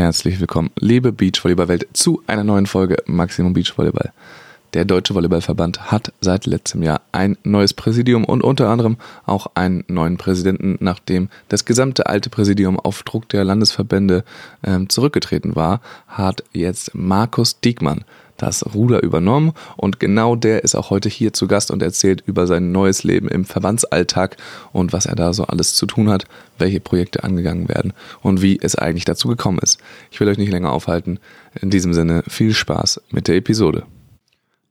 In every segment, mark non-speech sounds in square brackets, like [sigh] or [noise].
Herzlich willkommen, liebe Beachvolleyball-Welt, zu einer neuen Folge Maximum Beachvolleyball. Der Deutsche Volleyballverband hat seit letztem Jahr ein neues Präsidium und unter anderem auch einen neuen Präsidenten, nachdem das gesamte alte Präsidium auf Druck der Landesverbände ähm, zurückgetreten war, hat jetzt Markus Diekmann das Ruder übernommen und genau der ist auch heute hier zu Gast und erzählt über sein neues Leben im Verbandsalltag und was er da so alles zu tun hat, welche Projekte angegangen werden und wie es eigentlich dazu gekommen ist. Ich will euch nicht länger aufhalten. In diesem Sinne viel Spaß mit der Episode.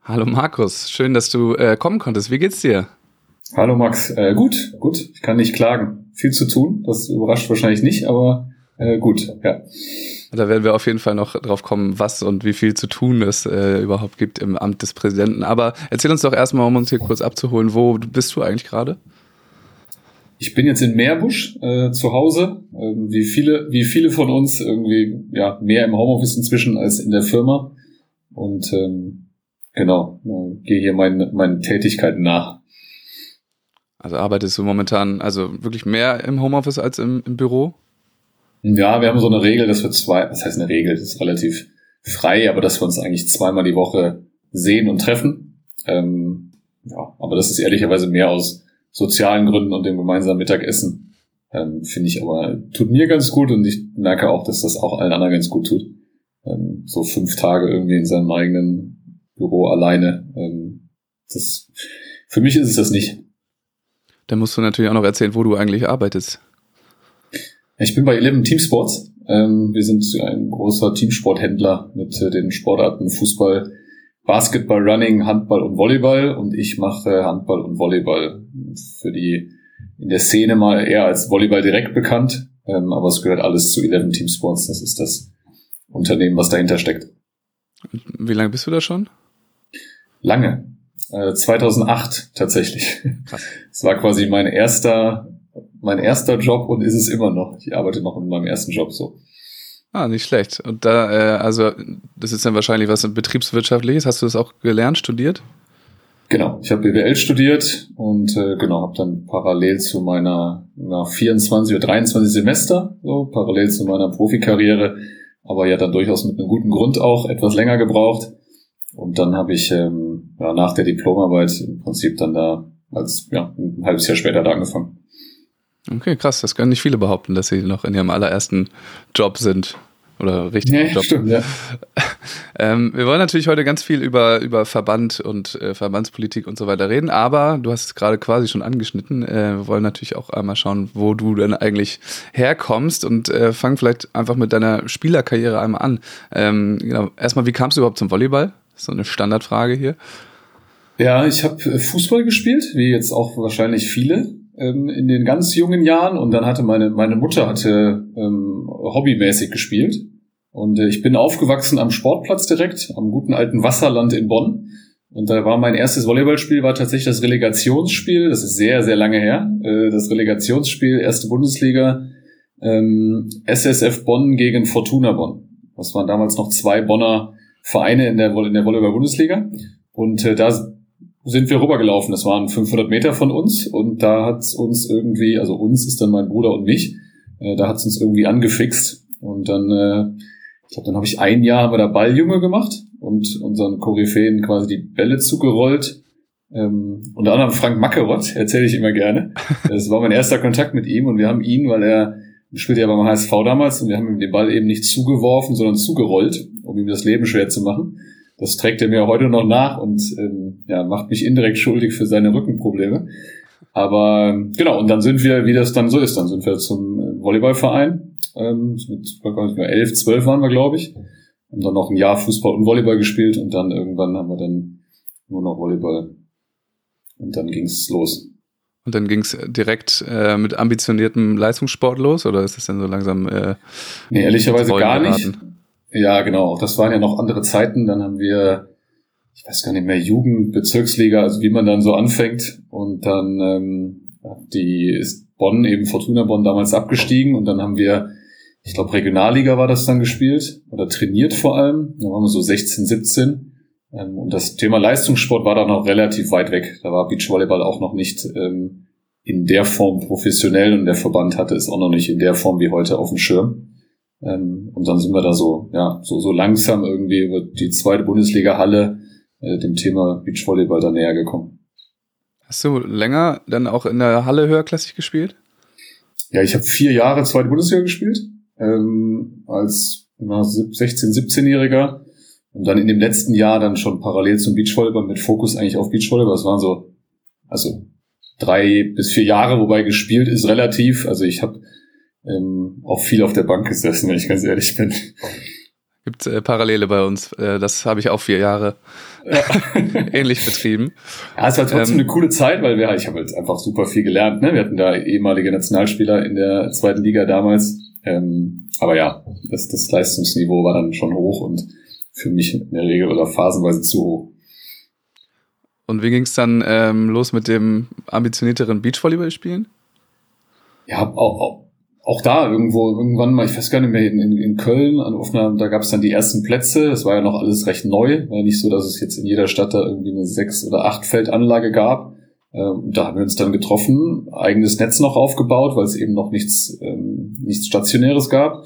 Hallo Markus, schön, dass du äh, kommen konntest. Wie geht's dir? Hallo Max, äh, gut, gut. Ich kann nicht klagen. Viel zu tun, das überrascht wahrscheinlich nicht, aber äh, gut, ja. Da werden wir auf jeden Fall noch drauf kommen, was und wie viel zu tun es äh, überhaupt gibt im Amt des Präsidenten. Aber erzähl uns doch erstmal, um uns hier kurz abzuholen, wo bist du eigentlich gerade? Ich bin jetzt in Meerbusch äh, zu Hause, äh, wie viele, wie viele von uns irgendwie ja mehr im Homeoffice inzwischen als in der Firma und ähm, genau äh, gehe hier meinen meinen Tätigkeiten nach. Also arbeitest du momentan also wirklich mehr im Homeoffice als im, im Büro? Ja, wir haben so eine Regel, dass wir zwei, das heißt eine Regel, das ist relativ frei, aber dass wir uns eigentlich zweimal die Woche sehen und treffen. Ähm, ja, aber das ist ehrlicherweise mehr aus sozialen Gründen und dem gemeinsamen Mittagessen. Ähm, Finde ich aber, tut mir ganz gut und ich merke auch, dass das auch allen anderen ganz gut tut. Ähm, so fünf Tage irgendwie in seinem eigenen Büro alleine. Ähm, das, für mich ist es das nicht. Dann musst du natürlich auch noch erzählen, wo du eigentlich arbeitest. Ich bin bei Eleven Teamsports. Ähm, wir sind ein großer Teamsporthändler mit äh, den Sportarten Fußball, Basketball, Running, Handball und Volleyball. Und ich mache Handball und Volleyball für die in der Szene mal eher als Volleyball direkt bekannt. Ähm, aber es gehört alles zu Eleven Teamsports. Das ist das Unternehmen, was dahinter steckt. Wie lange bist du da schon? Lange. Äh, 2008 tatsächlich. [laughs] Es war quasi mein erster mein erster Job und ist es immer noch. Ich arbeite noch in meinem ersten Job so. Ah, nicht schlecht. Und da, äh, also, das ist dann wahrscheinlich was Betriebswirtschaftliches. Hast du das auch gelernt, studiert? Genau, ich habe BWL studiert und äh, genau, habe dann parallel zu meiner na, 24 oder 23 Semester, so parallel zu meiner Profikarriere, aber ja dann durchaus mit einem guten Grund auch etwas länger gebraucht. Und dann habe ich ähm, ja, nach der Diplomarbeit im Prinzip dann da als ja, ein halbes Jahr später da angefangen. Okay, krass. Das können nicht viele behaupten, dass sie noch in ihrem allerersten Job sind. Oder richtig ja, Job. Stimmt, ja. [laughs] ähm, wir wollen natürlich heute ganz viel über, über Verband und äh, Verbandspolitik und so weiter reden, aber du hast es gerade quasi schon angeschnitten. Äh, wir wollen natürlich auch einmal schauen, wo du denn eigentlich herkommst und äh, fang vielleicht einfach mit deiner Spielerkarriere einmal an. Ähm, genau. Erstmal, wie kamst du überhaupt zum Volleyball? So eine Standardfrage hier. Ja, ich habe Fußball gespielt, wie jetzt auch wahrscheinlich viele ähm, in den ganz jungen Jahren und dann hatte meine, meine Mutter hatte ähm, hobbymäßig gespielt. Und äh, ich bin aufgewachsen am Sportplatz direkt, am guten alten Wasserland in Bonn. Und da war mein erstes Volleyballspiel, war tatsächlich das Relegationsspiel. Das ist sehr, sehr lange her. Äh, das Relegationsspiel, erste Bundesliga, ähm, SSF Bonn gegen Fortuna Bonn. Das waren damals noch zwei Bonner Vereine in der, in der Volleyball-Bundesliga. Und äh, da sind wir rübergelaufen. Das waren 500 Meter von uns und da hat uns irgendwie, also uns ist dann mein Bruder und mich, äh, da hat es uns irgendwie angefixt und dann, äh, ich glaube, dann habe ich ein Jahr haben wir da Balljunge gemacht und unseren Koryphäen quasi die Bälle zugerollt. Ähm, unter anderem Frank Mackerott, [laughs] erzähle ich immer gerne. Das war mein erster Kontakt mit ihm und wir haben ihn, weil er spielte ja beim HSV damals und wir haben ihm den Ball eben nicht zugeworfen, sondern zugerollt, um ihm das Leben schwer zu machen. Das trägt er mir heute noch nach und ähm, ja, macht mich indirekt schuldig für seine Rückenprobleme. Aber genau, und dann sind wir, wie das dann so ist, dann sind wir zum äh, Volleyballverein. Ähm, mit elf, zwölf waren wir, glaube ich. Haben dann noch ein Jahr Fußball und Volleyball gespielt und dann irgendwann haben wir dann nur noch Volleyball. Und dann ging's los. Und dann ging's direkt äh, mit ambitioniertem Leistungssport los oder ist es denn so langsam? Äh, nee, ehrlicherweise gar nicht. Ja, genau. Das waren ja noch andere Zeiten. Dann haben wir, ich weiß gar nicht mehr, Jugend, Bezirksliga, also wie man dann so anfängt. Und dann ähm, die ist Bonn, eben Fortuna Bonn damals abgestiegen. Und dann haben wir, ich glaube, Regionalliga war das dann gespielt oder trainiert vor allem. Da waren wir so 16, 17. Ähm, und das Thema Leistungssport war da noch relativ weit weg. Da war Beachvolleyball auch noch nicht ähm, in der Form professionell und der Verband hatte es auch noch nicht in der Form wie heute auf dem Schirm. Ähm, und dann sind wir da so, ja, so, so langsam irgendwie über die zweite Bundesliga-Halle äh, dem Thema Beachvolleyball da näher gekommen. Hast du länger dann auch in der Halle höherklassig gespielt? Ja, ich habe vier Jahre zweite Bundesliga gespielt, ähm, als na, 16-, 17-Jähriger. Und dann in dem letzten Jahr dann schon parallel zum Beachvolleyball mit Fokus eigentlich auf Beachvolleyball. Das waren so, also drei bis vier Jahre, wobei gespielt ist relativ. Also ich habe ähm, auch viel auf der Bank gesessen, wenn ich ganz ehrlich bin. Gibt äh, Parallele bei uns. Äh, das habe ich auch vier Jahre ja. [laughs] ähnlich betrieben. Ja, es war trotzdem ähm, eine coole Zeit, weil wir, ich habe halt einfach super viel gelernt. Ne? Wir hatten da ehemalige Nationalspieler in der zweiten Liga damals. Ähm, aber ja, das, das Leistungsniveau war dann schon hoch und für mich in der Regel oder phasenweise zu hoch. Und wie ging es dann ähm, los mit dem ambitionierteren Beachvolleyball-Spielen? Ja, auch, auch, auch da irgendwo, irgendwann mal, ich weiß gar nicht mehr, in, in, Köln, an Aufnahmen, da gab es dann die ersten Plätze. Das war ja noch alles recht neu. War nicht so, dass es jetzt in jeder Stadt da irgendwie eine sechs- oder acht Feldanlage gab. Ähm, da haben wir uns dann getroffen, eigenes Netz noch aufgebaut, weil es eben noch nichts, ähm, nichts Stationäres gab.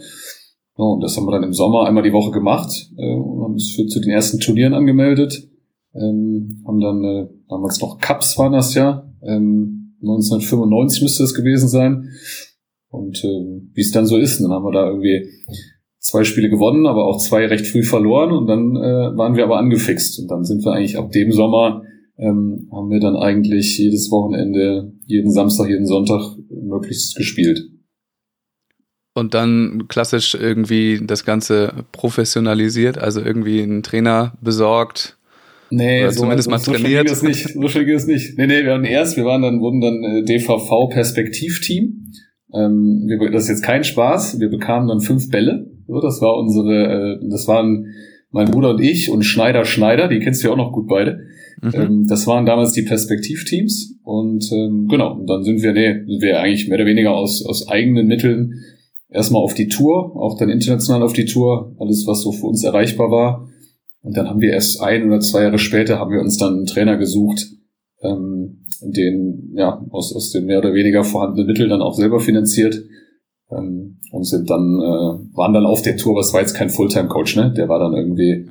Ja, und das haben wir dann im Sommer einmal die Woche gemacht äh, und haben uns für, zu den ersten Turnieren angemeldet. Ähm, haben dann äh, damals noch Cups waren das ja. Ähm, 1995 müsste es gewesen sein. Und äh, wie es dann so ist, dann haben wir da irgendwie zwei Spiele gewonnen, aber auch zwei recht früh verloren und dann äh, waren wir aber angefixt. Und dann sind wir eigentlich ab dem Sommer, ähm, haben wir dann eigentlich jedes Wochenende, jeden Samstag, jeden Sonntag möglichst gespielt und dann klassisch irgendwie das Ganze professionalisiert, also irgendwie einen Trainer besorgt. Nee, so, zumindest mal so trainiert. So nicht. So schnell geht es nicht. Nee, nee, wir waren erst, wir waren dann, wurden dann äh, DVV-Perspektivteam. Ähm, wir, das ist jetzt kein Spaß. Wir bekamen dann fünf Bälle. So, das war unsere, äh, das waren mein Bruder und ich und Schneider Schneider, die kennst du ja auch noch gut beide. Mhm. Ähm, das waren damals die Perspektivteams und ähm, genau, und dann sind wir, nee, sind wir eigentlich mehr oder weniger aus, aus eigenen Mitteln erstmal auf die Tour, auch dann international auf die Tour, alles was so für uns erreichbar war. Und dann haben wir erst ein oder zwei Jahre später haben wir uns dann einen Trainer gesucht, ähm, den ja aus, aus den mehr oder weniger vorhandenen Mitteln dann auch selber finanziert ähm, und sind dann äh, waren dann auf der Tour. Was war jetzt kein Fulltime-Coach, ne? Der war dann irgendwie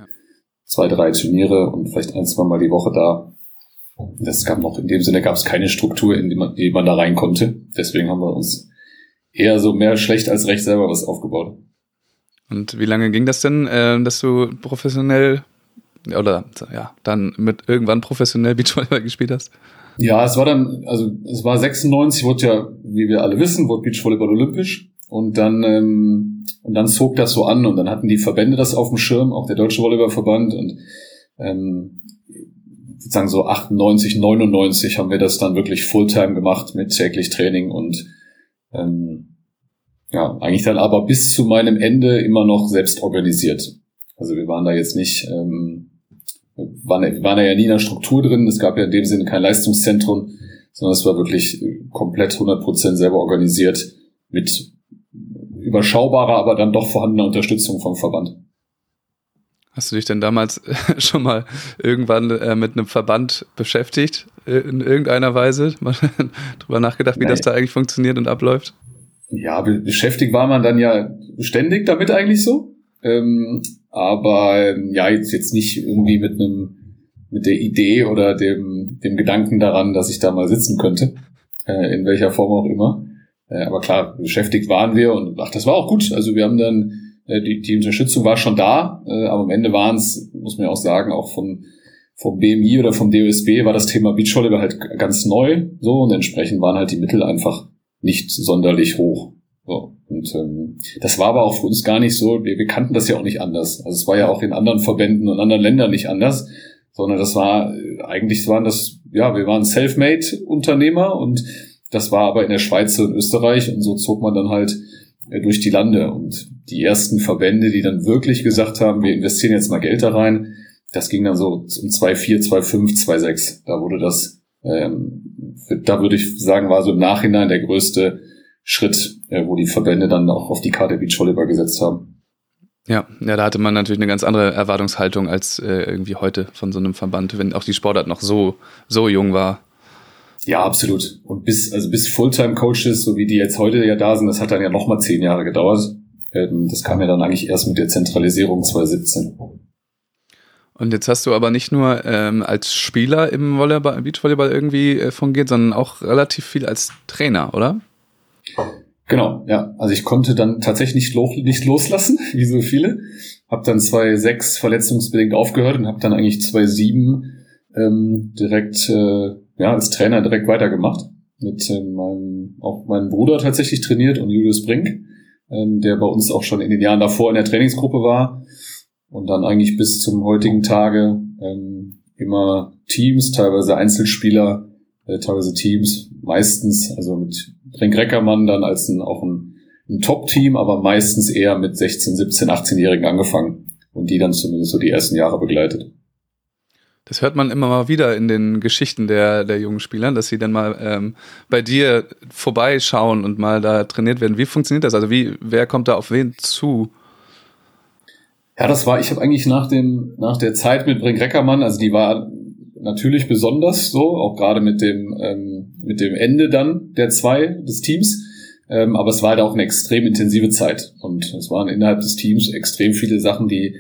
zwei, drei Turniere und vielleicht ein, zwei Mal die Woche da. Das gab noch in dem Sinne gab es keine Struktur, in die man, die man da rein konnte. Deswegen haben wir uns eher so mehr schlecht als recht selber was aufgebaut. Und wie lange ging das denn, äh, dass du professionell oder ja, dann mit irgendwann professionell Beachvolleyball [laughs] gespielt hast? Ja, es war dann, also es war 96, wurde ja, wie wir alle wissen, wurde Beachvolleyball olympisch und dann ähm, und dann zog das so an und dann hatten die Verbände das auf dem Schirm, auch der Deutsche Volleyballverband und ähm, sozusagen so 98, 99 haben wir das dann wirklich Fulltime gemacht mit täglich Training und ähm, ja, eigentlich dann aber bis zu meinem Ende immer noch selbst organisiert. Also wir waren da jetzt nicht, ähm, waren, waren ja nie in der Struktur drin. Es gab ja in dem Sinne kein Leistungszentrum, sondern es war wirklich komplett 100% selber organisiert mit überschaubarer, aber dann doch vorhandener Unterstützung vom Verband. Hast du dich denn damals [laughs] schon mal irgendwann äh, mit einem Verband beschäftigt, äh, in irgendeiner Weise? [laughs] Mal drüber nachgedacht, wie nee. das da eigentlich funktioniert und abläuft? Ja, beschäftigt war man dann ja ständig damit eigentlich so. Ähm, aber ja, jetzt, jetzt nicht irgendwie mit einem, mit der Idee oder dem, dem Gedanken daran, dass ich da mal sitzen könnte. Äh, in welcher Form auch immer. Äh, aber klar, beschäftigt waren wir und ach, das war auch gut. Also wir haben dann äh, die, die Unterstützung war schon da, äh, aber am Ende waren es, muss man ja auch sagen, auch von vom BMI oder vom DOSB war das Thema Beachvolleyball halt ganz neu, so und entsprechend waren halt die Mittel einfach nicht sonderlich hoch. So. Und ähm, das war aber auch für uns gar nicht so, wir, wir kannten das ja auch nicht anders. Also es war ja auch in anderen Verbänden und anderen Ländern nicht anders, sondern das war, eigentlich waren das, ja, wir waren Selfmade-Unternehmer und das war aber in der Schweiz und Österreich und so zog man dann halt äh, durch die Lande. Und die ersten Verbände, die dann wirklich gesagt haben, wir investieren jetzt mal Geld da rein, das ging dann so um 2,4, 2,5, 2,6. Da wurde das, ähm, da würde ich sagen, war so im Nachhinein der größte Schritt, äh, wo die Verbände dann auch auf die Karte Beachvolleyball gesetzt haben. Ja, ja, da hatte man natürlich eine ganz andere Erwartungshaltung als äh, irgendwie heute von so einem Verband, wenn auch die Sportart noch so, so jung war. Ja, absolut. Und bis, also bis Fulltime-Coaches, so wie die jetzt heute ja da sind, das hat dann ja nochmal zehn Jahre gedauert. Ähm, das kam ja dann eigentlich erst mit der Zentralisierung 2017. Und jetzt hast du aber nicht nur ähm, als Spieler im Volleyball, Beachvolleyball irgendwie äh, fungiert, sondern auch relativ viel als Trainer, oder? Genau, ja. Also ich konnte dann tatsächlich nicht, lo nicht loslassen, [laughs] wie so viele. Hab dann 2006 verletzungsbedingt aufgehört und habe dann eigentlich 2007 ähm, direkt äh, ja als Trainer direkt weitergemacht. Mit äh, meinem, auch meinem Bruder tatsächlich trainiert und Julius Brink, ähm, der bei uns auch schon in den Jahren davor in der Trainingsgruppe war und dann eigentlich bis zum heutigen Tage ähm, immer Teams, teilweise Einzelspieler, äh, teilweise Teams, meistens, also mit Brink Reckermann dann als ein, auch ein, ein Top-Team, aber meistens eher mit 16, 17, 18-Jährigen angefangen und die dann zumindest so die ersten Jahre begleitet. Das hört man immer mal wieder in den Geschichten der, der jungen Spieler, dass sie dann mal ähm, bei dir vorbeischauen und mal da trainiert werden. Wie funktioniert das? Also wie, wer kommt da auf wen zu? Ja, das war, ich habe eigentlich nach dem, nach der Zeit mit Brink Reckermann, also die war natürlich besonders so, auch gerade mit dem, ähm, mit dem Ende dann der zwei des Teams. Ähm, aber es war halt auch eine extrem intensive Zeit. Und es waren innerhalb des Teams extrem viele Sachen, die,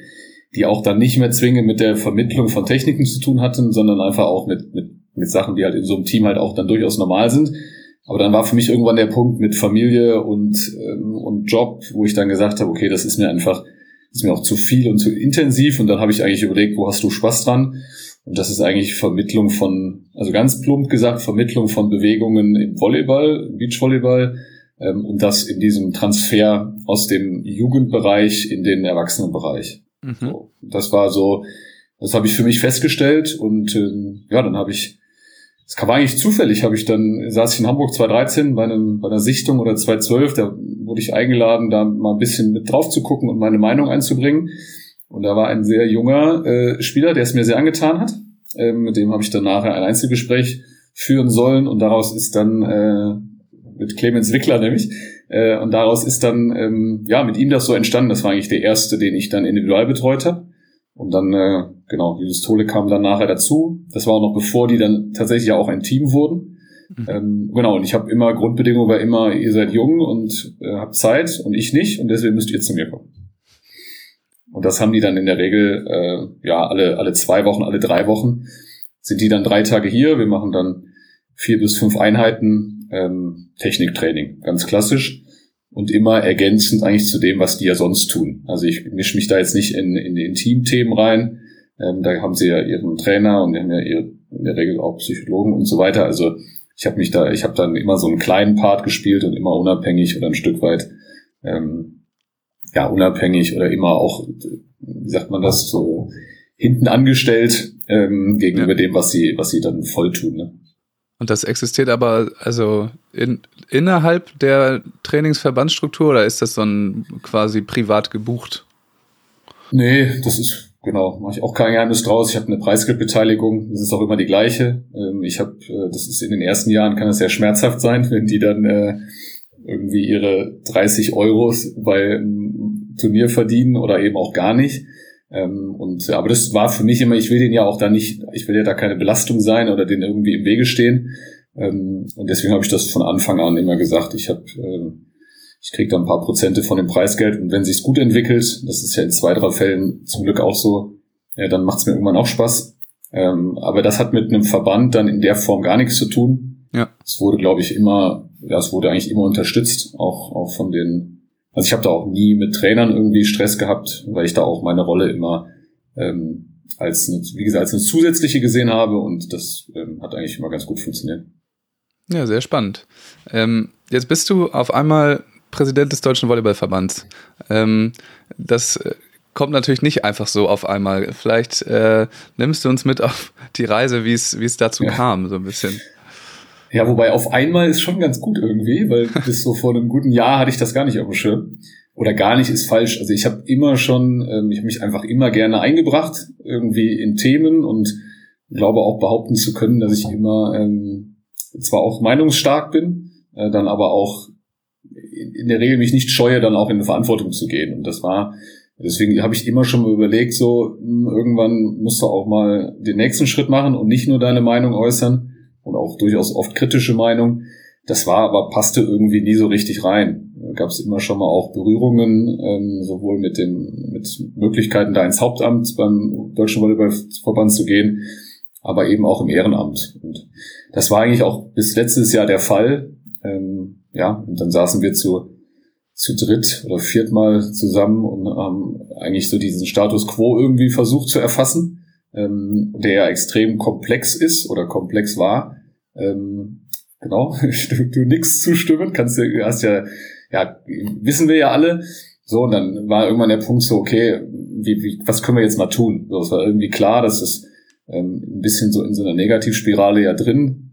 die auch dann nicht mehr zwingend mit der Vermittlung von Techniken zu tun hatten, sondern einfach auch mit, mit, mit Sachen, die halt in so einem Team halt auch dann durchaus normal sind. Aber dann war für mich irgendwann der Punkt mit Familie und, ähm, und Job, wo ich dann gesagt habe, okay, das ist mir einfach ist mir auch zu viel und zu intensiv. Und dann habe ich eigentlich überlegt, wo hast du Spaß dran? Und das ist eigentlich Vermittlung von, also ganz plump gesagt, Vermittlung von Bewegungen im Volleyball, Beachvolleyball ähm, und das in diesem Transfer aus dem Jugendbereich in den Erwachsenenbereich. Mhm. So, das war so, das habe ich für mich festgestellt und ähm, ja, dann habe ich es war eigentlich zufällig, habe ich dann, saß ich in Hamburg 2013 bei, einem, bei einer Sichtung oder 2012, da wurde ich eingeladen, da mal ein bisschen mit drauf zu gucken und meine Meinung einzubringen. Und da war ein sehr junger äh, Spieler, der es mir sehr angetan hat. Ähm, mit dem habe ich dann nachher ein Einzelgespräch führen sollen und daraus ist dann äh, mit Clemens Wickler nämlich äh, und daraus ist dann ähm, ja mit ihm das so entstanden. Das war eigentlich der erste, den ich dann individual betreut habe. Und dann, äh, genau, Julius Tole kam dann nachher dazu. Das war auch noch bevor die dann tatsächlich ja auch ein Team wurden. Mhm. Ähm, genau, und ich habe immer, Grundbedingung war immer, ihr seid jung und äh, habt Zeit und ich nicht und deswegen müsst ihr zu mir kommen. Und das haben die dann in der Regel, äh, ja, alle, alle zwei Wochen, alle drei Wochen sind die dann drei Tage hier. Wir machen dann vier bis fünf Einheiten ähm, Techniktraining, ganz klassisch und immer ergänzend eigentlich zu dem, was die ja sonst tun. Also ich mische mich da jetzt nicht in, in die Intimthemen rein. Ähm, da haben sie ja ihren Trainer und die haben ja ihre, in der Regel auch Psychologen und so weiter. Also ich habe mich da, ich habe dann immer so einen kleinen Part gespielt und immer unabhängig oder ein Stück weit ähm, ja unabhängig oder immer auch, wie sagt man das, so hinten angestellt ähm, gegenüber ja. dem, was sie, was sie dann voll tun. Ne? Und das existiert aber also in, innerhalb der Trainingsverbandsstruktur oder ist das so ein quasi privat gebucht? Nee, das ist genau, mache ich auch kein Geheimnis draus. Ich habe eine Preisgeldbeteiligung, das ist auch immer die gleiche. Ähm, ich habe, äh, das ist in den ersten Jahren kann es sehr schmerzhaft sein, wenn die dann äh, irgendwie ihre 30 Euros bei einem Turnier verdienen oder eben auch gar nicht. Ähm, und aber das war für mich immer, ich will den ja auch da nicht, ich will ja da keine Belastung sein oder den irgendwie im Wege stehen. Ähm, und deswegen habe ich das von Anfang an immer gesagt. Ich habe, äh, ich kriege da ein paar Prozente von dem Preisgeld und wenn sich's gut entwickelt, das ist ja in zwei, drei Fällen zum Glück auch so, ja, dann macht's mir irgendwann auch Spaß. Ähm, aber das hat mit einem Verband dann in der Form gar nichts zu tun. Ja. Es wurde, glaube ich, immer, ja, es wurde eigentlich immer unterstützt, auch, auch von den also ich habe da auch nie mit Trainern irgendwie Stress gehabt, weil ich da auch meine Rolle immer ähm, als, eine, wie gesagt, als eine zusätzliche gesehen habe und das ähm, hat eigentlich immer ganz gut funktioniert. Ja, sehr spannend. Ähm, jetzt bist du auf einmal Präsident des Deutschen Volleyballverbands. Ähm, das äh, kommt natürlich nicht einfach so auf einmal. Vielleicht äh, nimmst du uns mit auf die Reise, wie es wie es dazu ja. kam, so ein bisschen. Ja, wobei auf einmal ist schon ganz gut irgendwie, weil [laughs] bis so vor einem guten Jahr hatte ich das gar nicht auf dem Schirm. Oder gar nicht ist falsch. Also ich habe immer schon, ähm, ich habe mich einfach immer gerne eingebracht, irgendwie in Themen und glaube auch behaupten zu können, dass ich immer ähm, zwar auch meinungsstark bin, äh, dann aber auch in der Regel mich nicht scheue, dann auch in eine Verantwortung zu gehen. Und das war, deswegen habe ich immer schon mal überlegt, so hm, irgendwann musst du auch mal den nächsten Schritt machen und nicht nur deine Meinung äußern und auch durchaus oft kritische Meinung. Das war aber, passte irgendwie nie so richtig rein. Gab es immer schon mal auch Berührungen, ähm, sowohl mit den mit Möglichkeiten, da ins Hauptamt beim Deutschen Volleyballverband zu gehen, aber eben auch im Ehrenamt. Und das war eigentlich auch bis letztes Jahr der Fall. Ähm, ja, und dann saßen wir zu, zu dritt oder viertmal zusammen und haben eigentlich so diesen Status quo irgendwie versucht zu erfassen, ähm, der ja extrem komplex ist oder komplex war. Ähm, genau, [laughs] du, du nix zustimmen, kannst du, hast ja, ja, wissen wir ja alle. So, und dann war irgendwann der Punkt so, okay, wie, wie, was können wir jetzt mal tun? So, es war irgendwie klar, dass es ähm, ein bisschen so in so einer Negativspirale ja drin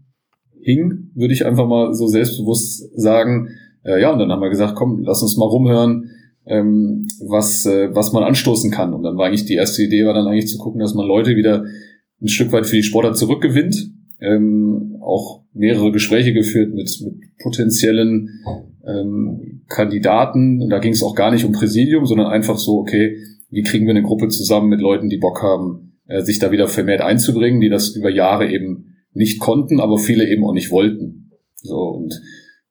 hing, würde ich einfach mal so selbstbewusst sagen. Äh, ja, und dann haben wir gesagt, komm, lass uns mal rumhören, ähm, was, äh, was man anstoßen kann. Und dann war eigentlich die erste Idee, war dann eigentlich zu gucken, dass man Leute wieder ein Stück weit für die Sportler zurückgewinnt. Ähm, auch mehrere Gespräche geführt mit, mit potenziellen ähm, Kandidaten. Und da ging es auch gar nicht um Präsidium, sondern einfach so, okay, wie kriegen wir eine Gruppe zusammen mit Leuten, die Bock haben, äh, sich da wieder vermehrt einzubringen, die das über Jahre eben nicht konnten, aber viele eben auch nicht wollten. So und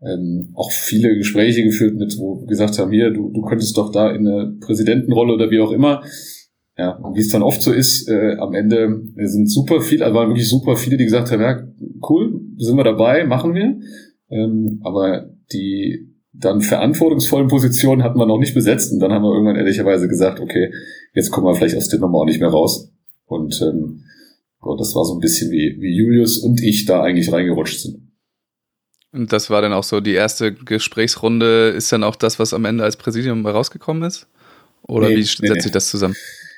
ähm, auch viele Gespräche geführt mit, wo gesagt haben, hier, du, du könntest doch da in eine Präsidentenrolle oder wie auch immer. Ja, und wie es dann oft so ist, äh, am Ende sind super viele, also waren wirklich super viele, die gesagt haben, ja, cool, sind wir dabei, machen wir. Ähm, aber die dann verantwortungsvollen Positionen hatten wir noch nicht besetzt und dann haben wir irgendwann ehrlicherweise gesagt, okay, jetzt kommen wir vielleicht aus der Nummer auch nicht mehr raus. Und ähm, so, das war so ein bisschen wie, wie Julius und ich da eigentlich reingerutscht sind. Und das war dann auch so die erste Gesprächsrunde, ist dann auch das, was am Ende als Präsidium rausgekommen ist? Oder nee, wie setzt nee, sich das zusammen?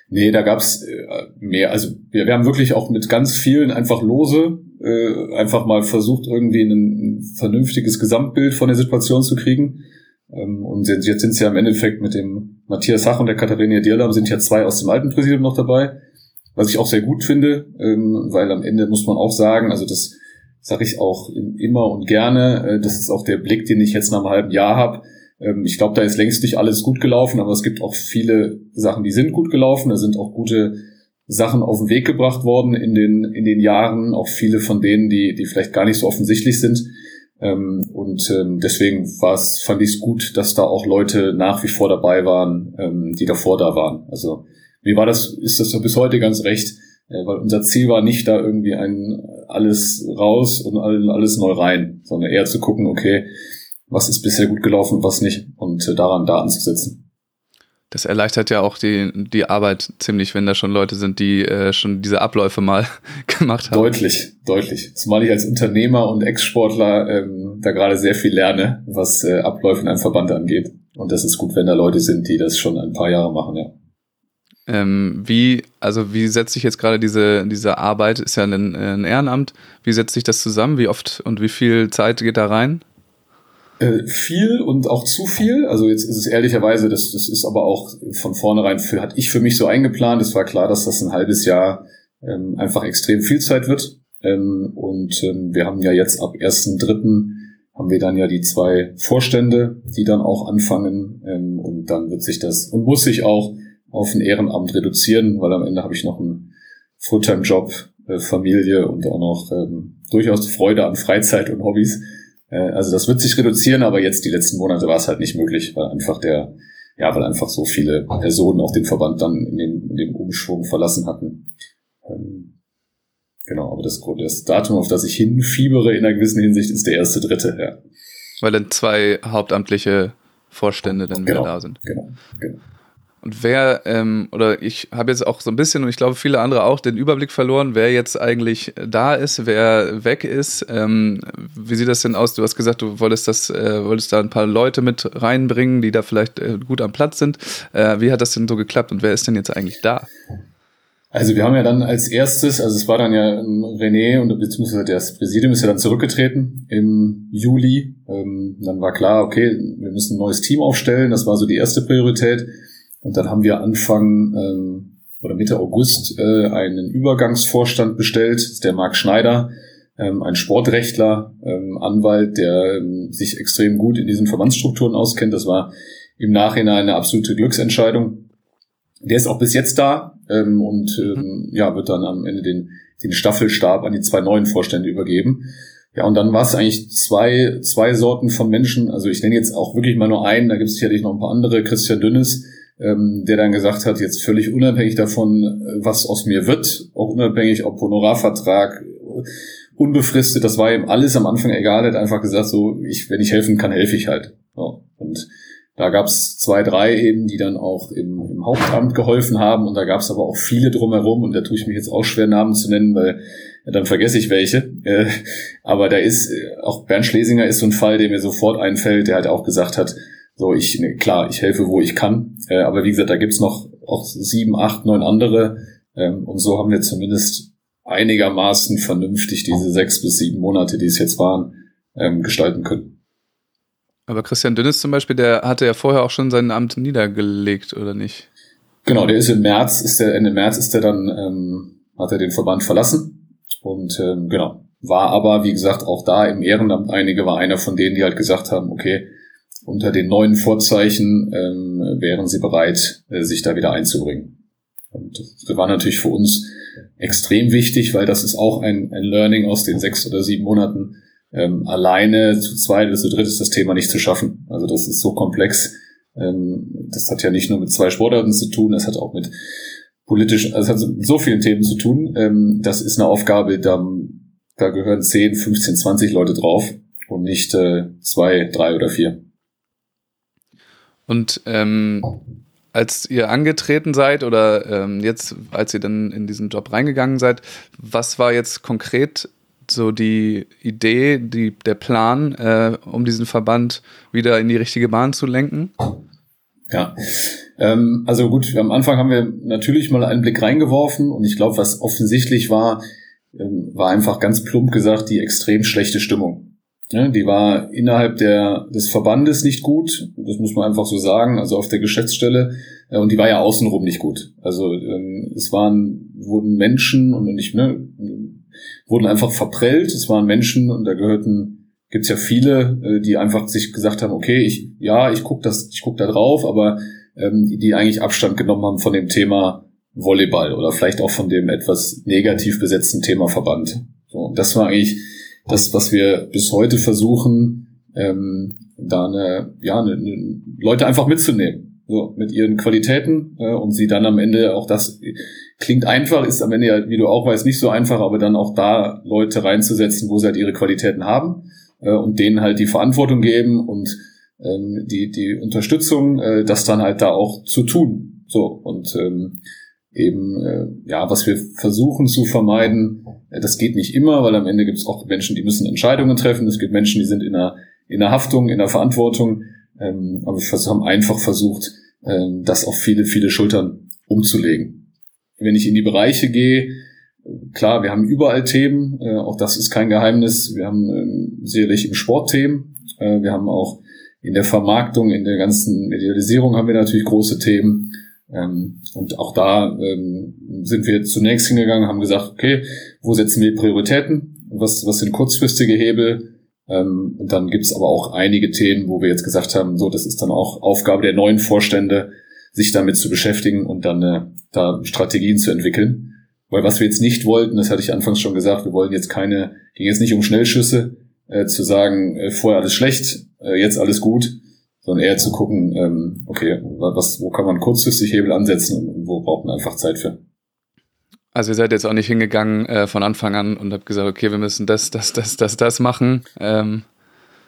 Nee, da gab's äh, mehr. Also wir, wir haben wirklich auch mit ganz vielen einfach lose äh, einfach mal versucht, irgendwie ein, ein vernünftiges Gesamtbild von der Situation zu kriegen. Ähm, und jetzt, jetzt sind ja im Endeffekt mit dem Matthias Hach und der Katharina Dierlam sind ja zwei aus dem alten Präsidium noch dabei was ich auch sehr gut finde, ähm, weil am Ende muss man auch sagen, also das sage ich auch immer und gerne, äh, das ist auch der Blick, den ich jetzt nach einem halben Jahr habe. Ähm, ich glaube, da ist längst nicht alles gut gelaufen, aber es gibt auch viele Sachen, die sind gut gelaufen. Da sind auch gute Sachen auf den Weg gebracht worden in den, in den Jahren, auch viele von denen, die, die vielleicht gar nicht so offensichtlich sind. Ähm, und ähm, deswegen war's, fand ich es gut, dass da auch Leute nach wie vor dabei waren, die davor da waren. Also mir war das, ist das so bis heute ganz recht, äh, weil unser Ziel war nicht da irgendwie ein alles raus und alles neu rein, sondern eher zu gucken, okay, was ist bisher gut gelaufen, was nicht und äh, daran Daten zu setzen. Das erleichtert ja auch die, die Arbeit ziemlich, wenn da schon Leute sind, die äh, schon diese Abläufe mal [laughs] gemacht haben. Deutlich, deutlich. Zumal ich als Unternehmer und Ex-Sportler ähm, da gerade sehr viel lerne, was äh, Abläufe in einem Verband angeht. Und das ist gut, wenn da Leute sind, die das schon ein paar Jahre machen, ja. Ähm, wie, also wie setzt sich jetzt gerade diese, diese Arbeit, ist ja ein, ein, Ehrenamt, wie setzt sich das zusammen? Wie oft und wie viel Zeit geht da rein? Äh, viel und auch zu viel. Also jetzt ist es ehrlicherweise, das, das ist aber auch von vornherein für, hatte ich für mich so eingeplant. Es war klar, dass das ein halbes Jahr ähm, einfach extrem viel Zeit wird. Ähm, und ähm, wir haben ja jetzt ab 1.3. haben wir dann ja die zwei Vorstände, die dann auch anfangen. Ähm, und dann wird sich das und muss sich auch auf ein Ehrenamt reduzieren, weil am Ende habe ich noch einen Fulltime-Job, äh, Familie und auch noch ähm, durchaus Freude an Freizeit und Hobbys. Äh, also das wird sich reduzieren, aber jetzt die letzten Monate war es halt nicht möglich, weil einfach der, ja, weil einfach so viele Personen auch den Verband dann in dem, in dem Umschwung verlassen hatten. Ähm, genau, aber das, das Datum, auf das ich hinfiebere in einer gewissen Hinsicht, ist der erste dritte, ja. Weil dann zwei hauptamtliche Vorstände dann genau, wieder da sind. Genau, genau. Und wer, ähm, oder ich habe jetzt auch so ein bisschen, und ich glaube viele andere auch, den Überblick verloren, wer jetzt eigentlich da ist, wer weg ist. Ähm, wie sieht das denn aus? Du hast gesagt, du wolltest das, äh, wolltest da ein paar Leute mit reinbringen, die da vielleicht äh, gut am Platz sind. Äh, wie hat das denn so geklappt und wer ist denn jetzt eigentlich da? Also wir haben ja dann als erstes, also es war dann ja René und beziehungsweise das Präsidium ist ja dann zurückgetreten im Juli. Ähm, dann war klar, okay, wir müssen ein neues Team aufstellen. Das war so die erste Priorität. Und dann haben wir Anfang ähm, oder Mitte August äh, einen Übergangsvorstand bestellt, das ist der Marc Schneider, ähm, ein Sportrechtler, ähm, Anwalt, der ähm, sich extrem gut in diesen Verbandsstrukturen auskennt. Das war im Nachhinein eine absolute Glücksentscheidung. Der ist auch bis jetzt da ähm, und ähm, ja, wird dann am Ende den, den Staffelstab an die zwei neuen Vorstände übergeben. Ja, und dann war es eigentlich zwei, zwei Sorten von Menschen. Also ich nenne jetzt auch wirklich mal nur einen, da gibt es sicherlich noch ein paar andere, Christian Dünnes, ähm, der dann gesagt hat, jetzt völlig unabhängig davon, was aus mir wird, auch unabhängig, ob Honorarvertrag, unbefristet, das war ihm alles am Anfang egal, er hat einfach gesagt, so, ich, wenn ich helfen kann, helfe ich halt. Ja, und da gab es zwei, drei eben, die dann auch im, im Hauptamt geholfen haben und da gab es aber auch viele drumherum und da tue ich mich jetzt auch schwer Namen zu nennen, weil dann vergesse ich welche. Äh, aber da ist, äh, auch Bernd Schlesinger ist so ein Fall, der mir sofort einfällt, der halt auch gesagt hat, so ich, ne, klar, ich helfe, wo ich kann. Äh, aber wie gesagt, da gibt's noch auch sieben, acht, neun andere. Ähm, und so haben wir zumindest einigermaßen vernünftig diese sechs bis sieben Monate, die es jetzt waren, ähm, gestalten können. Aber Christian Dünnes zum Beispiel, der hatte ja vorher auch schon sein Amt niedergelegt, oder nicht? Genau, der ist im März, ist der Ende März ist er dann, ähm, hat er den Verband verlassen und ähm, genau, war aber, wie gesagt, auch da im Ehrenamt einige, war einer von denen, die halt gesagt haben, okay, unter den neuen Vorzeichen ähm, wären sie bereit, äh, sich da wieder einzubringen. Und das war natürlich für uns extrem wichtig, weil das ist auch ein, ein Learning aus den sechs oder sieben Monaten. Ähm, alleine zu zweit oder zu dritt ist das Thema nicht zu schaffen. Also das ist so komplex. Ähm, das hat ja nicht nur mit zwei Sportarten zu tun, das hat auch mit politisch, also hat mit so vielen Themen zu tun. Ähm, das ist eine Aufgabe, da, da gehören 10, 15, 20 Leute drauf und nicht äh, zwei, drei oder vier. Und ähm, als ihr angetreten seid oder ähm, jetzt, als ihr dann in diesen Job reingegangen seid, was war jetzt konkret so die Idee, die, der Plan, äh, um diesen Verband wieder in die richtige Bahn zu lenken? Ja, ähm, also gut, am Anfang haben wir natürlich mal einen Blick reingeworfen und ich glaube, was offensichtlich war, ähm, war einfach ganz plump gesagt die extrem schlechte Stimmung. Ja, die war innerhalb der, des Verbandes nicht gut, das muss man einfach so sagen, also auf der Geschäftsstelle, äh, und die war ja außenrum nicht gut. Also ähm, es waren, wurden Menschen und nicht, ne, wurden einfach verprellt, es waren Menschen und da gehörten, gibt's ja viele, äh, die einfach sich gesagt haben, okay, ich, ja, ich guck das, ich guck da drauf, aber ähm, die eigentlich Abstand genommen haben von dem Thema Volleyball oder vielleicht auch von dem etwas negativ besetzten Thema Verband. So, und das war eigentlich das, was wir bis heute versuchen, ähm, da eine, ja, eine, eine Leute einfach mitzunehmen, so mit ihren Qualitäten äh, und sie dann am Ende auch das klingt einfach, ist am Ende ja, wie du auch weißt, nicht so einfach, aber dann auch da Leute reinzusetzen, wo sie halt ihre Qualitäten haben äh, und denen halt die Verantwortung geben und ähm, die die Unterstützung, äh, das dann halt da auch zu tun. So und ähm, eben, äh, ja, was wir versuchen zu vermeiden, äh, das geht nicht immer, weil am Ende gibt es auch Menschen, die müssen Entscheidungen treffen. Es gibt Menschen, die sind in der, in der Haftung, in der Verantwortung. Ähm, aber wir haben einfach versucht, ähm, das auf viele, viele Schultern umzulegen. Wenn ich in die Bereiche gehe, klar, wir haben überall Themen, äh, auch das ist kein Geheimnis. Wir haben ähm, sicherlich im Sport Themen, äh, wir haben auch in der Vermarktung, in der ganzen Idealisierung haben wir natürlich große Themen. Ähm, und auch da ähm, sind wir zunächst hingegangen, haben gesagt, okay, wo setzen wir Prioritäten? Was, was sind kurzfristige Hebel? Ähm, und dann gibt es aber auch einige Themen, wo wir jetzt gesagt haben, so, das ist dann auch Aufgabe der neuen Vorstände, sich damit zu beschäftigen und dann äh, da Strategien zu entwickeln. Weil was wir jetzt nicht wollten, das hatte ich anfangs schon gesagt, wir wollen jetzt keine, ging jetzt nicht um Schnellschüsse, äh, zu sagen, äh, vorher alles schlecht, äh, jetzt alles gut, sondern eher zu gucken, ähm, okay, was, wo kann man kurzfristig Hebel ansetzen und wo braucht man einfach Zeit für. Also ihr seid jetzt auch nicht hingegangen äh, von Anfang an und habt gesagt, okay, wir müssen das, das, das, das, das machen. Ähm.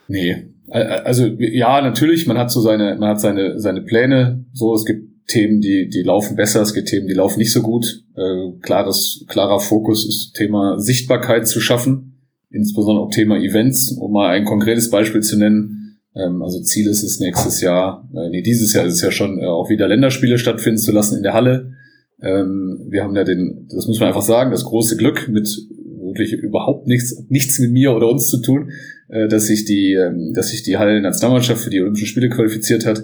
Nee, also ja, natürlich, man hat so seine, man hat seine, seine Pläne. So, es gibt Themen, die, die laufen besser, es gibt Themen, die laufen nicht so gut. Äh, klares, klarer Fokus ist Thema Sichtbarkeit zu schaffen, insbesondere auch Thema Events, um mal ein konkretes Beispiel zu nennen also Ziel ist es nächstes Jahr, äh, nee, dieses Jahr ist es ja schon äh, auch wieder Länderspiele stattfinden zu lassen in der Halle. Ähm, wir haben ja den, das muss man einfach sagen, das große Glück mit wirklich überhaupt nichts, nichts mit mir oder uns zu tun, äh, dass sich die, ähm, dass sich die Hallen-Nationalmannschaft für die Olympischen Spiele qualifiziert hat.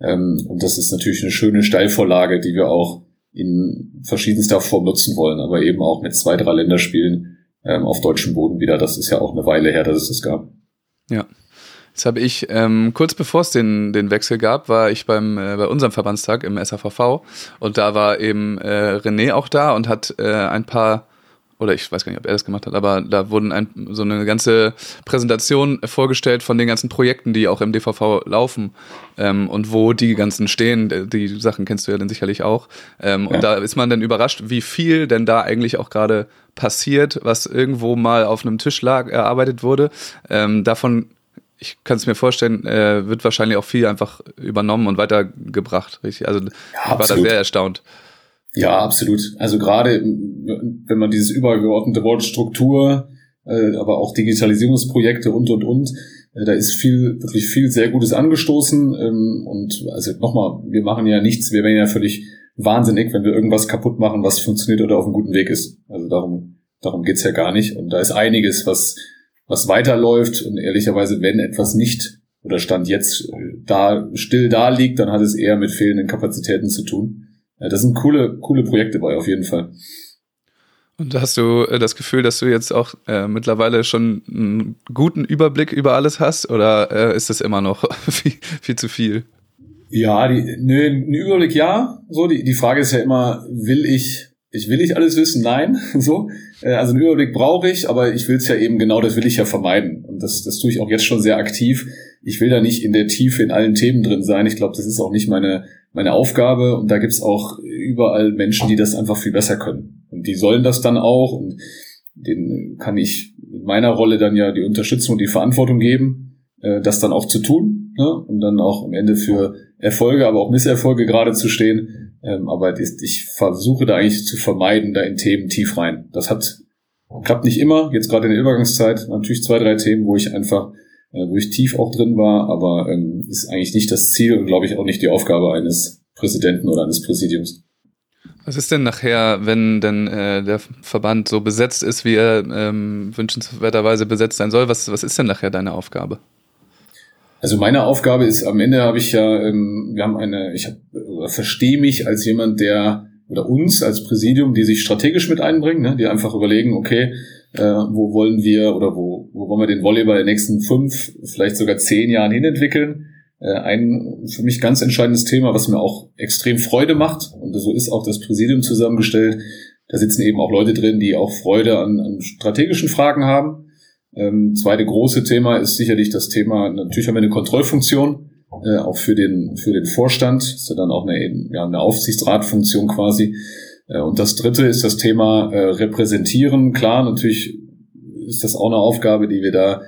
Ähm, und das ist natürlich eine schöne Steilvorlage, die wir auch in verschiedenster Form nutzen wollen, aber eben auch mit zwei, drei Länderspielen ähm, auf deutschem Boden wieder. Das ist ja auch eine Weile her, dass es das gab. Ja, Jetzt habe ich, ähm, kurz bevor es den, den Wechsel gab, war ich beim, äh, bei unserem Verbandstag im SAVV und da war eben äh, René auch da und hat äh, ein paar oder ich weiß gar nicht, ob er das gemacht hat, aber da wurden ein, so eine ganze Präsentation vorgestellt von den ganzen Projekten, die auch im DVV laufen ähm, und wo die ganzen stehen. Die Sachen kennst du ja dann sicherlich auch. Ähm, ja. Und da ist man dann überrascht, wie viel denn da eigentlich auch gerade passiert, was irgendwo mal auf einem Tisch lag, erarbeitet wurde. Ähm, davon ich kann es mir vorstellen, äh, wird wahrscheinlich auch viel einfach übernommen und weitergebracht. Richtig? Also ja, ich war da sehr erstaunt. Ja, absolut. Also gerade wenn man dieses übergeordnete Wort Struktur, äh, aber auch Digitalisierungsprojekte und und und, äh, da ist viel, wirklich viel sehr Gutes angestoßen. Ähm, und also nochmal, wir machen ja nichts, wir wären ja völlig wahnsinnig, wenn wir irgendwas kaputt machen, was funktioniert oder auf einem guten Weg ist. Also darum, darum geht's ja gar nicht. Und da ist einiges, was, was weiterläuft. Und ehrlicherweise, wenn etwas nicht oder Stand jetzt äh, da still da liegt, dann hat es eher mit fehlenden Kapazitäten zu tun. Das sind coole, coole Projekte bei, auf jeden Fall. Und hast du äh, das Gefühl, dass du jetzt auch äh, mittlerweile schon einen guten Überblick über alles hast oder äh, ist das immer noch [laughs] viel, viel zu viel? Ja, die, nö, ein Überblick ja. So, die, die Frage ist ja immer, will ich, ich will ich alles wissen? Nein. [laughs] So. Äh, also einen Überblick brauche ich, aber ich will es ja eben genau, das will ich ja vermeiden. Und das, das tue ich auch jetzt schon sehr aktiv. Ich will da nicht in der Tiefe in allen Themen drin sein. Ich glaube, das ist auch nicht meine, meine Aufgabe und da gibt's auch überall Menschen, die das einfach viel besser können. Und die sollen das dann auch und denen kann ich in meiner Rolle dann ja die Unterstützung und die Verantwortung geben, äh, das dann auch zu tun ne? und dann auch am Ende für Erfolge, aber auch Misserfolge gerade zu stehen. Ähm, aber ich versuche da eigentlich zu vermeiden, da in Themen tief rein. Das hat klappt nicht immer, jetzt gerade in der Übergangszeit, natürlich zwei, drei Themen, wo ich einfach äh, wo ich tief auch drin war, aber ähm, ist eigentlich nicht das Ziel und glaube ich auch nicht die Aufgabe eines Präsidenten oder eines Präsidiums. Was ist denn nachher, wenn denn äh, der Verband so besetzt ist, wie er ähm, wünschenswerterweise besetzt sein soll? Was, was ist denn nachher deine Aufgabe? Also meine Aufgabe ist, am Ende habe ich ja, ähm, wir haben eine, ich hab, verstehe mich als jemand, der oder uns als Präsidium, die sich strategisch mit einbringen, ne, die einfach überlegen, okay, äh, wo wollen wir oder wo, wo wollen wir den Volleyball in den nächsten fünf, vielleicht sogar zehn Jahren hinentwickeln. Äh, ein für mich ganz entscheidendes Thema, was mir auch extrem Freude macht, und so ist auch das Präsidium zusammengestellt. Da sitzen eben auch Leute drin, die auch Freude an, an strategischen Fragen haben. Ähm, zweite große Thema ist sicherlich das Thema, natürlich haben wir eine Kontrollfunktion, äh, auch für den, für den Vorstand, ist ja dann auch eine, ja, eine Aufsichtsratfunktion quasi. Äh, und das dritte ist das Thema äh, Repräsentieren. Klar, natürlich ist das auch eine Aufgabe, die wir da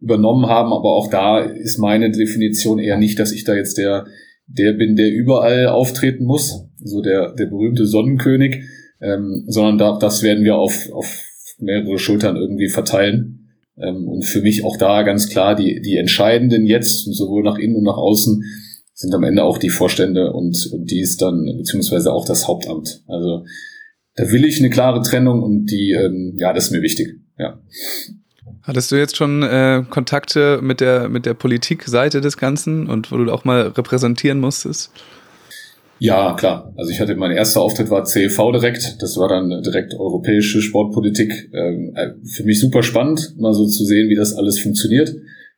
übernommen haben, aber auch da ist meine Definition eher nicht, dass ich da jetzt der, der bin, der überall auftreten muss, so der, der berühmte Sonnenkönig, ähm, sondern da, das werden wir auf, auf mehrere Schultern irgendwie verteilen. Ähm, und für mich auch da ganz klar, die, die Entscheidenden jetzt, sowohl nach innen und nach außen, sind am Ende auch die Vorstände und, und die ist dann, beziehungsweise auch das Hauptamt. Also da will ich eine klare Trennung und die, ähm, ja, das ist mir wichtig. Ja. Hattest du jetzt schon äh, Kontakte mit der, mit der Politikseite des Ganzen und wo du auch mal repräsentieren musstest? Ja, klar. Also ich hatte mein erster Auftritt war CEV direkt. Das war dann direkt europäische Sportpolitik. Ähm, äh, für mich super spannend, mal so zu sehen, wie das alles funktioniert.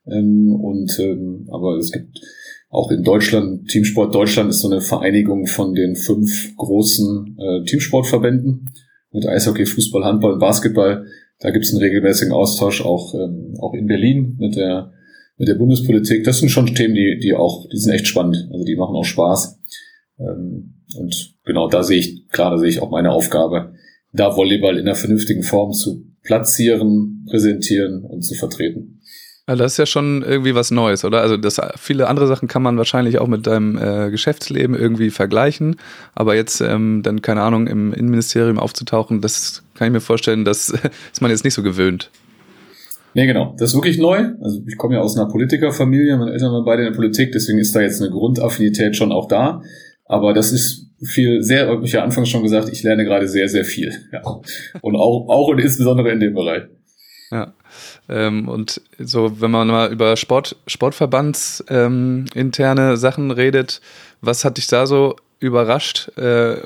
Ähm, und ähm, aber es gibt auch in Deutschland, Teamsport Deutschland ist so eine Vereinigung von den fünf großen äh, Teamsportverbänden mit Eishockey, Fußball, Handball und Basketball. Da gibt es einen regelmäßigen Austausch auch, auch in Berlin mit der, mit der Bundespolitik. Das sind schon Themen, die, die auch, die sind echt spannend. Also die machen auch Spaß. Ähm, und genau da sehe ich, klar, da sehe ich auch meine Aufgabe, da Volleyball in einer vernünftigen Form zu platzieren, präsentieren und zu vertreten. Also das ist ja schon irgendwie was Neues, oder? Also das, viele andere Sachen kann man wahrscheinlich auch mit deinem äh, Geschäftsleben irgendwie vergleichen, aber jetzt ähm, dann, keine Ahnung, im Innenministerium aufzutauchen, das kann ich mir vorstellen, das [laughs] ist man jetzt nicht so gewöhnt. Nee, genau. Das ist wirklich neu. Also ich komme ja aus einer Politikerfamilie, meine Eltern waren beide in der Politik, deswegen ist da jetzt eine Grundaffinität schon auch da. Aber das ist viel, sehr, habe ich ja anfangs schon gesagt, ich lerne gerade sehr, sehr viel. Ja. Und auch, auch und insbesondere in dem Bereich. Ja. Ähm, und so, wenn man mal über Sport, Sportverbands ähm, interne Sachen redet, was hat dich da so überrascht, äh,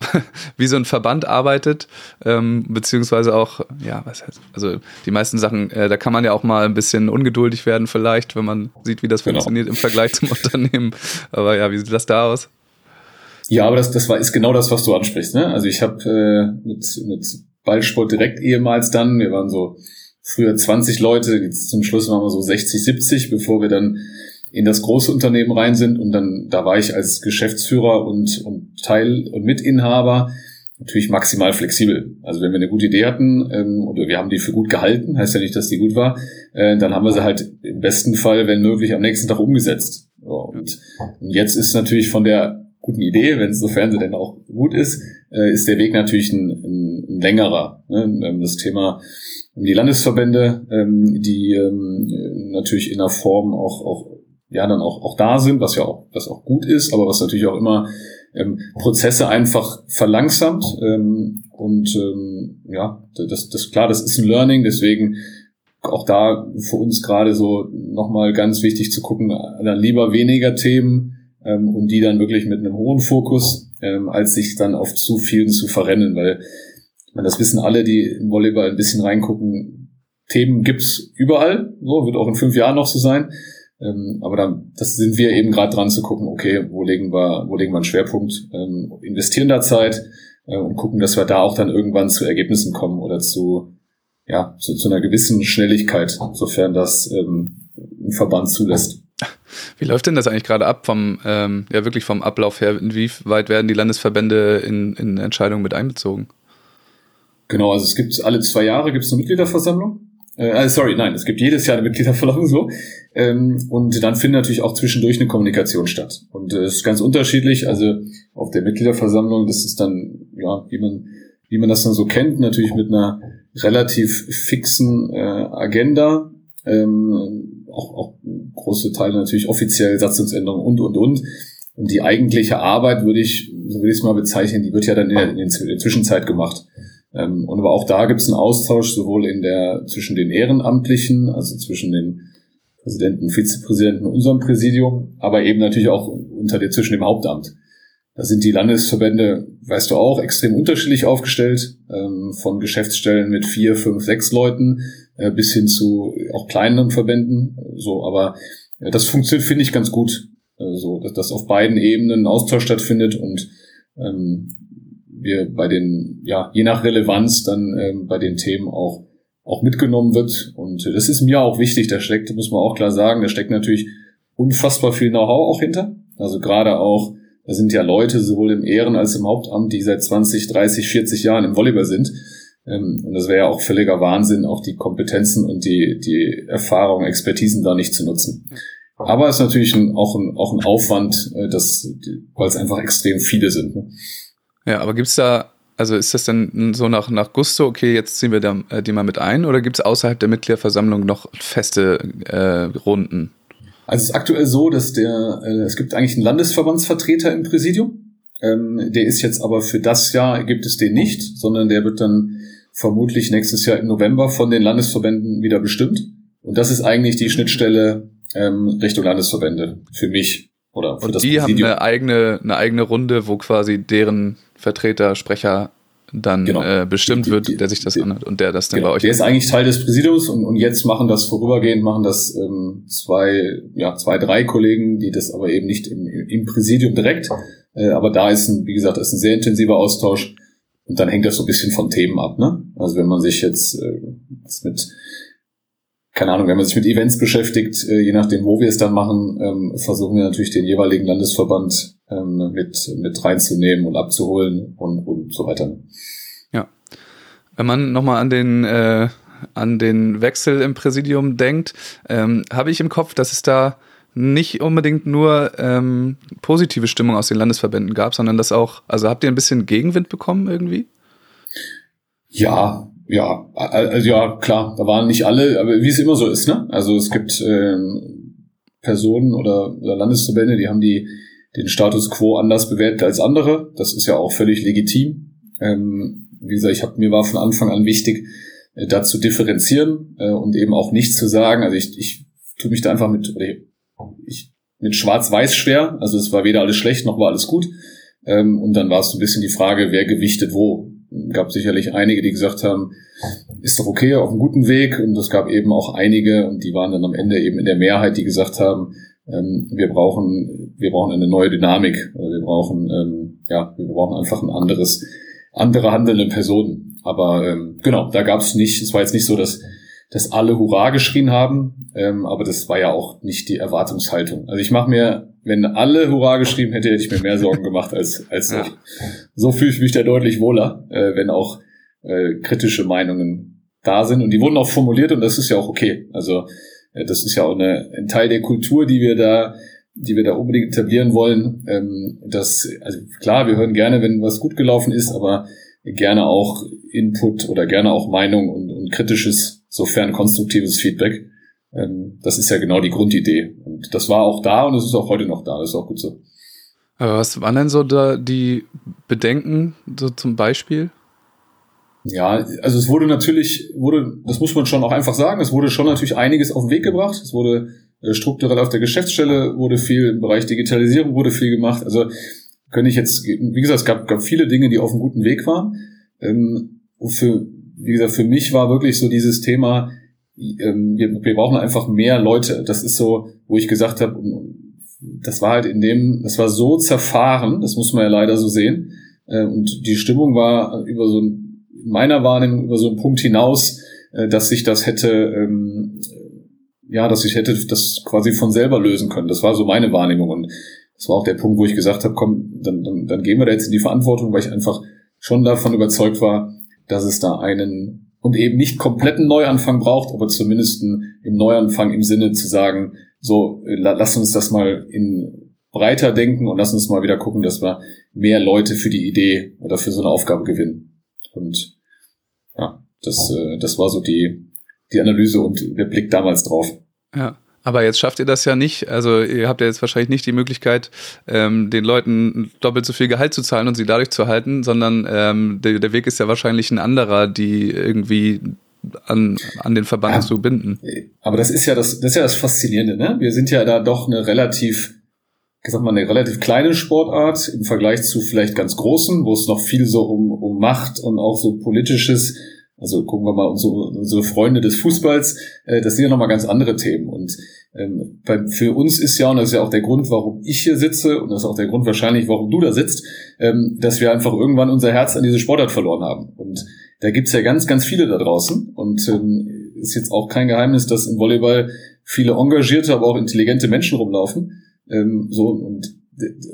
[laughs] wie so ein Verband arbeitet, ähm, beziehungsweise auch, ja, was heißt, also die meisten Sachen, äh, da kann man ja auch mal ein bisschen ungeduldig werden vielleicht, wenn man sieht, wie das genau. funktioniert im Vergleich zum [laughs] Unternehmen. Aber ja, wie sieht das da aus? Ja, aber das, das war, ist genau das, was du ansprichst. Ne? Also ich habe äh, mit, mit Ballsport direkt ehemals dann. Wir waren so früher 20 Leute, jetzt zum Schluss waren wir so 60, 70, bevor wir dann in das große Unternehmen rein sind. Und dann, da war ich als Geschäftsführer und, und Teil und Mitinhaber natürlich maximal flexibel. Also wenn wir eine gute Idee hatten ähm, oder wir haben die für gut gehalten, heißt ja nicht, dass die gut war, äh, dann haben wir sie halt im besten Fall, wenn möglich, am nächsten Tag umgesetzt. So, und, und jetzt ist natürlich von der guten Idee, wenn es sofern sie denn auch gut ist, äh, ist der Weg natürlich ein, ein, ein längerer. Ne? Das Thema die Landesverbände, ähm, die ähm, natürlich in der Form auch, auch ja dann auch, auch da sind, was ja auch, was auch gut ist, aber was natürlich auch immer ähm, Prozesse einfach verlangsamt. Ähm, und ähm, ja, das, das klar, das ist ein Learning, deswegen auch da für uns gerade so nochmal ganz wichtig zu gucken, dann lieber weniger Themen ähm, und die dann wirklich mit einem hohen Fokus, ähm, als sich dann auf zu vielen zu verrennen, weil meine, das wissen alle, die im Volleyball ein bisschen reingucken, Themen gibt's überall, so wird auch in fünf Jahren noch so sein. Ähm, aber dann, das sind wir eben gerade dran zu gucken, okay, wo legen wir, wo legen wir einen Schwerpunkt, ähm, investieren da Zeit äh, und gucken, dass wir da auch dann irgendwann zu Ergebnissen kommen oder zu, ja, zu, zu einer gewissen Schnelligkeit, sofern das ähm, ein Verband zulässt. [laughs] Wie läuft denn das eigentlich gerade ab vom, ähm, ja wirklich vom Ablauf her? Inwieweit werden die Landesverbände in, in Entscheidungen mit einbezogen? Genau, also es gibt alle zwei Jahre gibt es eine Mitgliederversammlung äh, sorry, nein, es gibt jedes Jahr eine Mitgliederversammlung so. Ähm, und dann findet natürlich auch zwischendurch eine Kommunikation statt. Und es äh, ist ganz unterschiedlich. Also auf der Mitgliederversammlung, das ist dann, ja, wie man, wie man das dann so kennt, natürlich mit einer relativ fixen äh, Agenda. Ähm, auch, auch große Teile natürlich offiziell Satzungsänderungen und, und, und. Und die eigentliche Arbeit würde ich, so würde ich es mal bezeichnen, die wird ja dann in der, in der Zwischenzeit gemacht. Ähm, und aber auch da gibt es einen Austausch sowohl in der zwischen den Ehrenamtlichen, also zwischen den Präsidenten, Vizepräsidenten unserem Präsidium, aber eben natürlich auch unter der zwischen dem Hauptamt. Da sind die Landesverbände, weißt du auch, extrem unterschiedlich aufgestellt, ähm, von Geschäftsstellen mit vier, fünf, sechs Leuten äh, bis hin zu auch kleineren Verbänden. So, aber äh, das funktioniert, finde ich, ganz gut. Äh, so, dass, dass auf beiden Ebenen ein Austausch stattfindet und ähm, wir bei den, ja, je nach Relevanz dann ähm, bei den Themen auch, auch mitgenommen wird. Und das ist mir auch wichtig. Da steckt, muss man auch klar sagen, da steckt natürlich unfassbar viel Know-how auch hinter. Also gerade auch, da sind ja Leute sowohl im Ehren- als im Hauptamt, die seit 20, 30, 40 Jahren im Volleyball sind. Ähm, und das wäre ja auch völliger Wahnsinn, auch die Kompetenzen und die, die Erfahrung, Expertisen da nicht zu nutzen. Aber es ist natürlich ein, auch, ein, auch ein Aufwand, äh, das, weil es einfach extrem viele sind. Ne? Ja, aber gibt's da, also ist das dann so nach, nach Gusto, okay, jetzt ziehen wir da, äh, die mal mit ein, oder gibt es außerhalb der Mitgliederversammlung noch feste äh, Runden? Also es ist aktuell so, dass der, äh, es gibt eigentlich einen Landesverbandsvertreter im Präsidium. Ähm, der ist jetzt aber für das Jahr gibt es den nicht, sondern der wird dann vermutlich nächstes Jahr im November von den Landesverbänden wieder bestimmt. Und das ist eigentlich die Schnittstelle ähm, Richtung Landesverbände für mich oder für Und das die Präsidium. haben eine eigene, eine eigene Runde, wo quasi deren Vertreter, Sprecher dann Genau. äh, bestimmt Die- die- wird, der sich das die- anhört und der das dann Genau, bei euch. der ist eigentlich Teil des Präsidiums und, und jetzt machen das vorübergehend, machen das ähm, zwei, ja, zwei, drei Kollegen, die das aber eben nicht im, im Präsidium direkt. Äh, aber da ist ein, wie gesagt, ist ein sehr intensiver Austausch und dann hängt das so ein bisschen von Themen ab. Ne? Also wenn man sich jetzt, äh, mit, keine Ahnung, wenn man sich mit Events beschäftigt, äh, je nachdem, wo wir es dann machen, ähm, versuchen wir natürlich den jeweiligen Landesverband ähm, mit, mit reinzunehmen und abzuholen und, und so weiter. Wenn man nochmal an den äh, an den Wechsel im Präsidium denkt, ähm, habe ich im Kopf, dass es da nicht unbedingt nur ähm, positive Stimmung aus den Landesverbänden gab, sondern dass auch, also habt ihr ein bisschen Gegenwind bekommen irgendwie? Ja, ja, also ja, klar, da waren nicht alle, aber wie es immer so ist, ne? Also es gibt ähm, Personen oder, oder Landesverbände, die haben die den Status quo anders bewertet als andere. Das ist ja auch völlig legitim. Ähm, wie gesagt, ich hab, mir war von Anfang an wichtig, äh, da zu differenzieren äh, und eben auch nicht zu sagen, also ich, ich tue mich da einfach mit, oder ich, mit Schwarz-Weiß schwer, also es war weder alles schlecht noch war alles gut. Ähm, und dann war es ein bisschen die Frage, wer gewichtet wo gab sicherlich einige, die gesagt haben, ist doch okay, auf einem guten Weg. Und es gab eben auch einige, und die waren dann am Ende eben in der Mehrheit, die gesagt haben, ähm, wir brauchen, wir brauchen eine neue Dynamik. Oder wir brauchen, ähm, ja, wir brauchen einfach ein anderes, andere handelnde Personen. Aber ähm, genau, da gab es nicht, es war jetzt nicht so, dass, dass alle Hurra geschrien haben, ähm, aber das war ja auch nicht die Erwartungshaltung. Also ich mache mir, wenn alle Hurra geschrieben hätte, hätte ich mir mehr Sorgen gemacht als, als ja. so fühle ich mich da deutlich wohler, äh, wenn auch äh, kritische Meinungen da sind. Und die wurden auch formuliert und das ist ja auch okay. Also äh, das ist ja auch eine, ein Teil der Kultur, die wir da die wir da unbedingt etablieren wollen. Ähm, dass, also klar, wir hören gerne, wenn was gut gelaufen ist, aber gerne auch Input oder gerne auch Meinung und, und kritisches, sofern konstruktives Feedback. Ähm, das ist ja genau die Grundidee. Und das war auch da und es ist auch heute noch da. Das ist auch gut so. Aber was waren denn so da die Bedenken, so zum Beispiel? Ja, also es wurde natürlich, wurde, das muss man schon auch einfach sagen, es wurde schon natürlich einiges auf den Weg gebracht. Es wurde äh, strukturell auf der Geschäftsstelle wurde viel im Bereich Digitalisierung wurde viel gemacht. Also könnte ich jetzt, wie gesagt, es gab, gab viele Dinge, die auf einem guten Weg waren. Ähm, für, wie gesagt, für mich war wirklich so dieses Thema, ähm, wir, wir brauchen einfach mehr Leute. Das ist so, wo ich gesagt habe, das war halt in dem, das war so zerfahren, das muss man ja leider so sehen. Äh, und die Stimmung war über so ein in meiner Wahrnehmung über so einen Punkt hinaus, äh, dass sich das hätte, ähm, ja, dass ich hätte das quasi von selber lösen können. Das war so meine Wahrnehmung und das war auch der Punkt, wo ich gesagt habe, komm, dann, dann, dann gehen wir da jetzt in die Verantwortung, weil ich einfach schon davon überzeugt war, dass es da einen und eben nicht kompletten Neuanfang braucht, aber zumindest im Neuanfang im Sinne zu sagen, so, äh, lass uns das mal in breiter denken und lass uns mal wieder gucken, dass wir mehr Leute für die Idee oder für so eine Aufgabe gewinnen. Und ja, das, äh, das war so die, die Analyse und der Blick damals drauf. Ja. Aber jetzt schafft ihr das ja nicht. Also ihr habt ja jetzt wahrscheinlich nicht die Möglichkeit, ähm, den Leuten doppelt so viel Gehalt zu zahlen und sie dadurch zu halten, sondern ähm, der, der Weg ist ja wahrscheinlich ein anderer, die irgendwie an, an den Verband ja, zu binden. Aber das ist ja das, das ist ja das Faszinierende, ne? Wir sind ja da doch eine relativ ich sag mal, eine relativ kleine Sportart im Vergleich zu vielleicht ganz großen, wo es noch viel so um, um Macht und auch so politisches, also gucken wir mal unsere, unsere Freunde des Fußballs, äh, das sind ja nochmal ganz andere Themen. Und ähm, für uns ist ja, und das ist ja auch der Grund, warum ich hier sitze, und das ist auch der Grund wahrscheinlich, warum du da sitzt, ähm, dass wir einfach irgendwann unser Herz an diese Sportart verloren haben. Und da gibt's ja ganz, ganz viele da draußen. Und ähm, ist jetzt auch kein Geheimnis, dass im Volleyball viele engagierte, aber auch intelligente Menschen rumlaufen ähm, so, und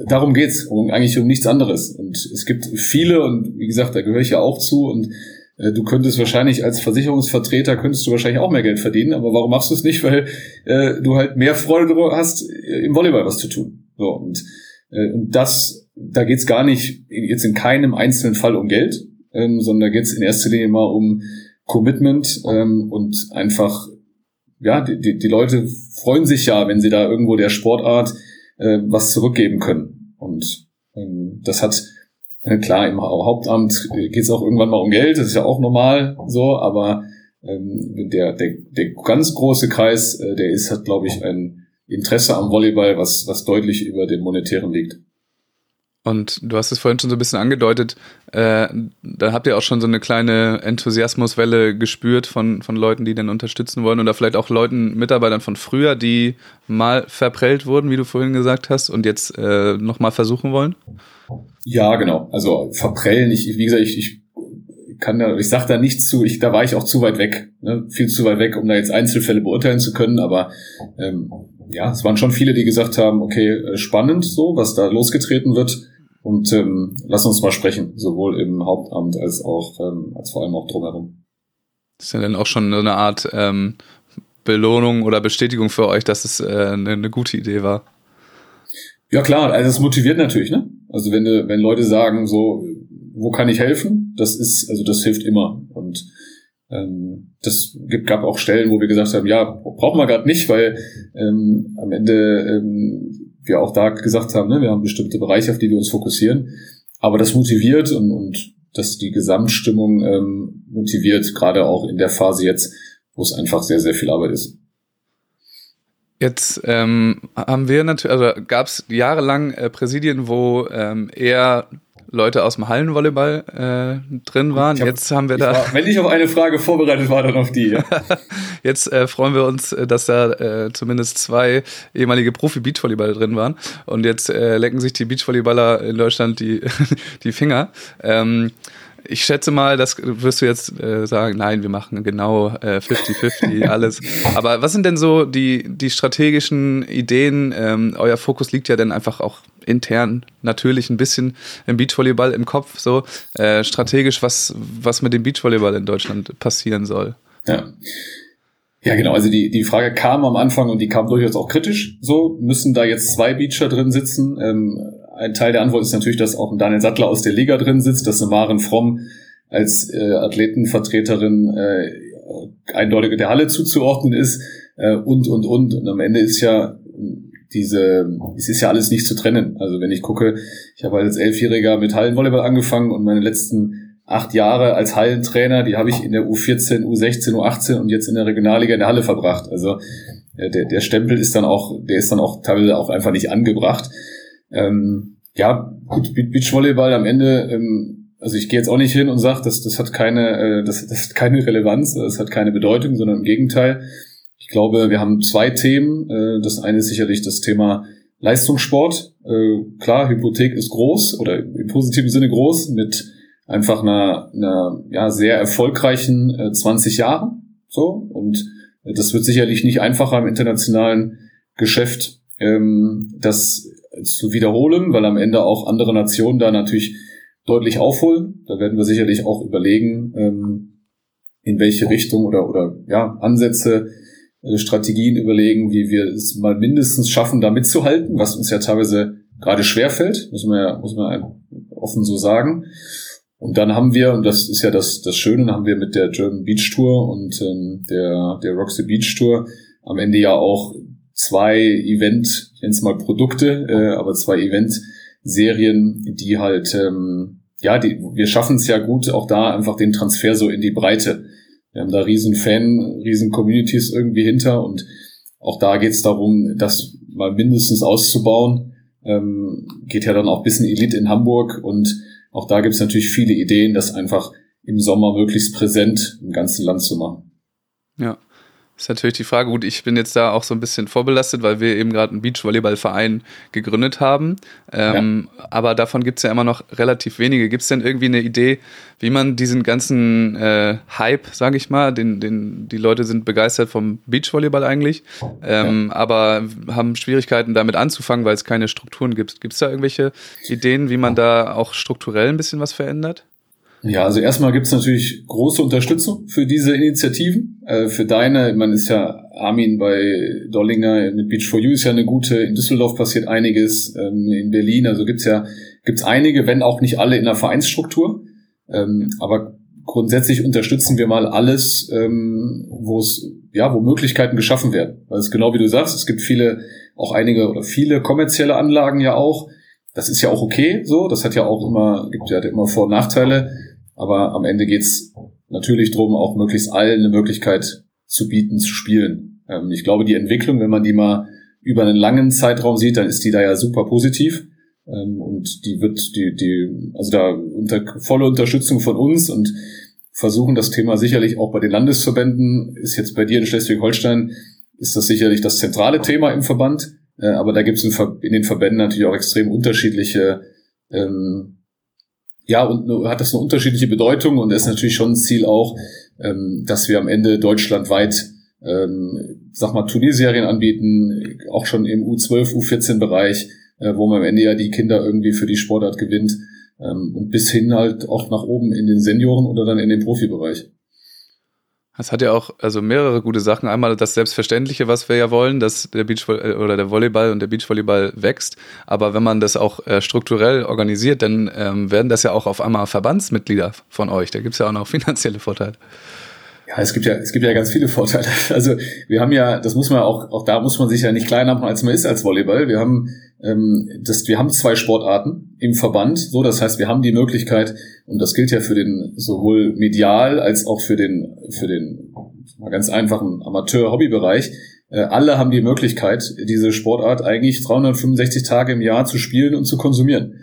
darum geht's, um, eigentlich um nichts anderes. Und es gibt viele, und wie gesagt, da gehöre ich ja auch zu, und du könntest wahrscheinlich als Versicherungsvertreter, könntest du wahrscheinlich auch mehr Geld verdienen, aber warum machst du es nicht? [laughs] Weil äh, du halt mehr Freude hast, im Volleyball was zu tun. So, und, äh, und das, da geht's gar nicht jetzt in keinem einzelnen Fall um Geld, ähm, sondern da geht's in erster Linie mal um Commitment ähm, und einfach ja, die, die, die Leute freuen sich ja, wenn sie da irgendwo der Sportart äh, was zurückgeben können. Und ähm, das hat, äh, klar, im Hauptamt geht es auch irgendwann mal um Geld, das ist ja auch normal so, aber ähm, der, der, der ganz große Kreis, äh, der ist, hat, glaube ich, ein Interesse am Volleyball, was, was deutlich über dem Monetären liegt. Und du hast es vorhin schon so ein bisschen angedeutet, äh, da habt ihr auch schon so eine kleine Enthusiasmuswelle gespürt von, von Leuten, die den unterstützen wollen oder vielleicht auch Leuten, Mitarbeitern von früher, die mal verprellt wurden, wie du vorhin gesagt hast, und jetzt äh, nochmal versuchen wollen? Ja, genau. Also verprellen, ich, wie gesagt, ich, ich kann da, ich sag da nichts zu, ich, da war ich auch zu weit weg, ne? viel zu weit weg, um da jetzt Einzelfälle beurteilen zu können, aber ähm, ja, es waren schon viele, die gesagt haben, okay, äh, spannend so, was da losgetreten wird und ähm, lass uns mal sprechen, sowohl im Hauptamt als auch ähm, als vor allem auch drumherum. Das ist ja dann auch schon eine Art ähm, Belohnung oder Bestätigung für euch, dass es äh, eine, eine gute Idee war. Ja klar, also es motiviert natürlich, ne? Also wenn wenn Leute sagen, so, wo kann ich helfen? Das ist, also das hilft immer. Und das gibt, gab auch Stellen, wo wir gesagt haben, ja, brauchen wir gerade nicht, weil ähm, am Ende ähm, wir auch da gesagt haben, ne, wir haben bestimmte Bereiche, auf die wir uns fokussieren. Aber das motiviert und, und dass die Gesamtstimmung ähm, motiviert, gerade auch in der Phase jetzt, wo es einfach sehr, sehr viel Arbeit ist. Jetzt ähm, haben wir natürlich, also gab es jahrelang äh, Präsidien, wo ähm, eher Leute aus dem Hallenvolleyball äh, drin waren. Hab, Jetzt haben wir da. War, wenn ich auf eine Frage vorbereitet war, dann auf die. Ja. [laughs] Jetzt äh, freuen wir uns, äh, dass da äh, zumindest zwei ehemalige Profi-Beachvolleyballer drin waren. Und jetzt äh, lecken sich die Beachvolleyballer in Deutschland die, [laughs] die Finger. Ähm, ich schätze mal, das wirst du jetzt äh, sagen, nein, wir machen genau 50-50 äh, [laughs] alles. Aber was sind denn so die, die strategischen Ideen? Ähm, euer Fokus liegt ja dann einfach auch intern natürlich ein bisschen im Beachvolleyball im Kopf, so äh, strategisch, was, was mit dem Beachvolleyball in Deutschland passieren soll. Ja. Ja, genau. Also die, die Frage kam am Anfang und die kam durchaus auch kritisch. So, müssen da jetzt zwei Beacher drin sitzen? Ähm, ein Teil der Antwort ist natürlich, dass auch ein Daniel Sattler aus der Liga drin sitzt, dass eine Maren Fromm als äh, Athletenvertreterin äh, eindeutig der Halle zuzuordnen ist äh, und, und, und. Und am Ende ist ja diese, es ist ja alles nicht zu trennen. Also wenn ich gucke, ich habe als Elfjähriger mit Hallenvolleyball angefangen und meine letzten acht Jahre als Hallentrainer, die habe ich in der U14, U16, U18 und jetzt in der Regionalliga in der Halle verbracht. Also äh, der, der Stempel ist dann auch, der ist dann auch teilweise auch einfach nicht angebracht. Ähm, ja, gut, Beachvolleyball am Ende, ähm, also ich gehe jetzt auch nicht hin und sage, das, das hat keine, äh, das, das hat keine Relevanz, das hat keine Bedeutung, sondern im Gegenteil. Ich glaube, wir haben zwei Themen. Äh, das eine ist sicherlich das Thema Leistungssport. Äh, klar, Hypothek ist groß oder im positiven Sinne groß mit einfach einer, einer ja, sehr erfolgreichen äh, 20 Jahren. So und das wird sicherlich nicht einfacher im internationalen Geschäft, ähm, das zu wiederholen, weil am Ende auch andere Nationen da natürlich deutlich aufholen. Da werden wir sicherlich auch überlegen, ähm, in welche Richtung oder, oder ja, Ansätze, äh, Strategien überlegen, wie wir es mal mindestens schaffen, da mitzuhalten, was uns ja teilweise gerade schwerfällt, muss man ja, muss man offen so sagen. Und dann haben wir, und das ist ja das, das Schöne, haben wir mit der German Beach Tour und ähm, der, der Roxy Beach Tour am Ende ja auch zwei Event, es mal Produkte, äh, aber zwei Event-Serien, die halt, ähm, ja, die, wir schaffen es ja gut, auch da einfach den Transfer so in die Breite. Wir haben da riesen Fan, riesen Communities irgendwie hinter und auch da geht es darum, das mal mindestens auszubauen. Ähm, geht ja dann auch bis in Elite in Hamburg und auch da gibt es natürlich viele Ideen, das einfach im Sommer möglichst präsent im ganzen Land zu machen. Ja. Ist natürlich die Frage, gut, ich bin jetzt da auch so ein bisschen vorbelastet, weil wir eben gerade einen Beachvolleyballverein gegründet haben. Ähm, ja. Aber davon gibt es ja immer noch relativ wenige. Gibt es denn irgendwie eine Idee, wie man diesen ganzen äh, Hype, sage ich mal, den, den, die Leute sind begeistert vom Beachvolleyball eigentlich, ähm, ja. aber haben Schwierigkeiten damit anzufangen, weil es keine Strukturen gibt. Gibt es da irgendwelche Ideen, wie man da auch strukturell ein bisschen was verändert? Ja, also erstmal gibt es natürlich große Unterstützung für diese Initiativen. Äh, für deine, man ist ja Armin bei Dollinger mit Beach for You ist ja eine gute, in Düsseldorf passiert einiges, ähm, in Berlin, also gibt's ja gibt's einige, wenn auch nicht alle in der Vereinsstruktur. Ähm, aber grundsätzlich unterstützen wir mal alles, ähm, wo es, ja, wo Möglichkeiten geschaffen werden. Weil es genau wie du sagst, es gibt viele, auch einige oder viele kommerzielle Anlagen ja auch. Das ist ja auch okay so, das hat ja auch immer, gibt ja immer Vor- und Nachteile. Aber am Ende geht's natürlich drum, auch möglichst allen eine Möglichkeit zu bieten, zu spielen. Ähm, ich glaube, die Entwicklung, wenn man die mal über einen langen Zeitraum sieht, dann ist die da ja super positiv. Ähm, und die wird, die, die, also da unter volle Unterstützung von uns und versuchen das Thema sicherlich auch bei den Landesverbänden, ist jetzt bei dir in Schleswig-Holstein, ist das sicherlich das zentrale Thema im Verband. Äh, aber da gibt es in, in, den Verbänden natürlich auch extrem unterschiedliche ähm, ja, und hat das eine unterschiedliche Bedeutung und ist natürlich schon ein Ziel auch, ähm, dass wir am Ende deutschlandweit, ähm, sag mal, Turnierserien anbieten, auch schon im U12, U14-Bereich, äh, wo man am Ende ja die Kinder irgendwie für die Sportart gewinnt ähm, und bis hin halt auch nach oben in den Senioren oder dann in den Profibereich. Es hat ja auch also mehrere gute Sachen. Einmal das Selbstverständliche, was wir ja wollen, dass der Beachvolleyball äh, oder der Volleyball und der Beachvolleyball wächst. Aber wenn man das auch äh, strukturell organisiert, dann ähm, werden das ja auch auf einmal Verbandsmitglieder von euch. Da gibt's ja auch noch [laughs] finanzielle Vorteile. Ja, es gibt ja, es gibt ja ganz viele Vorteile. [laughs] Also wir haben ja, das muss man auch, auch da muss man sich ja nicht kleiner machen, als man ist als Volleyball. Wir haben ähm, das, wir haben zwei Sportarten im Verband, so das heißt, wir haben die Möglichkeit und das gilt ja für den sowohl medial als auch für den für den mal ganz einfachen Amateur-Hobbybereich. Äh, alle haben die Möglichkeit, diese Sportart eigentlich 365 Tage im Jahr zu spielen und zu konsumieren.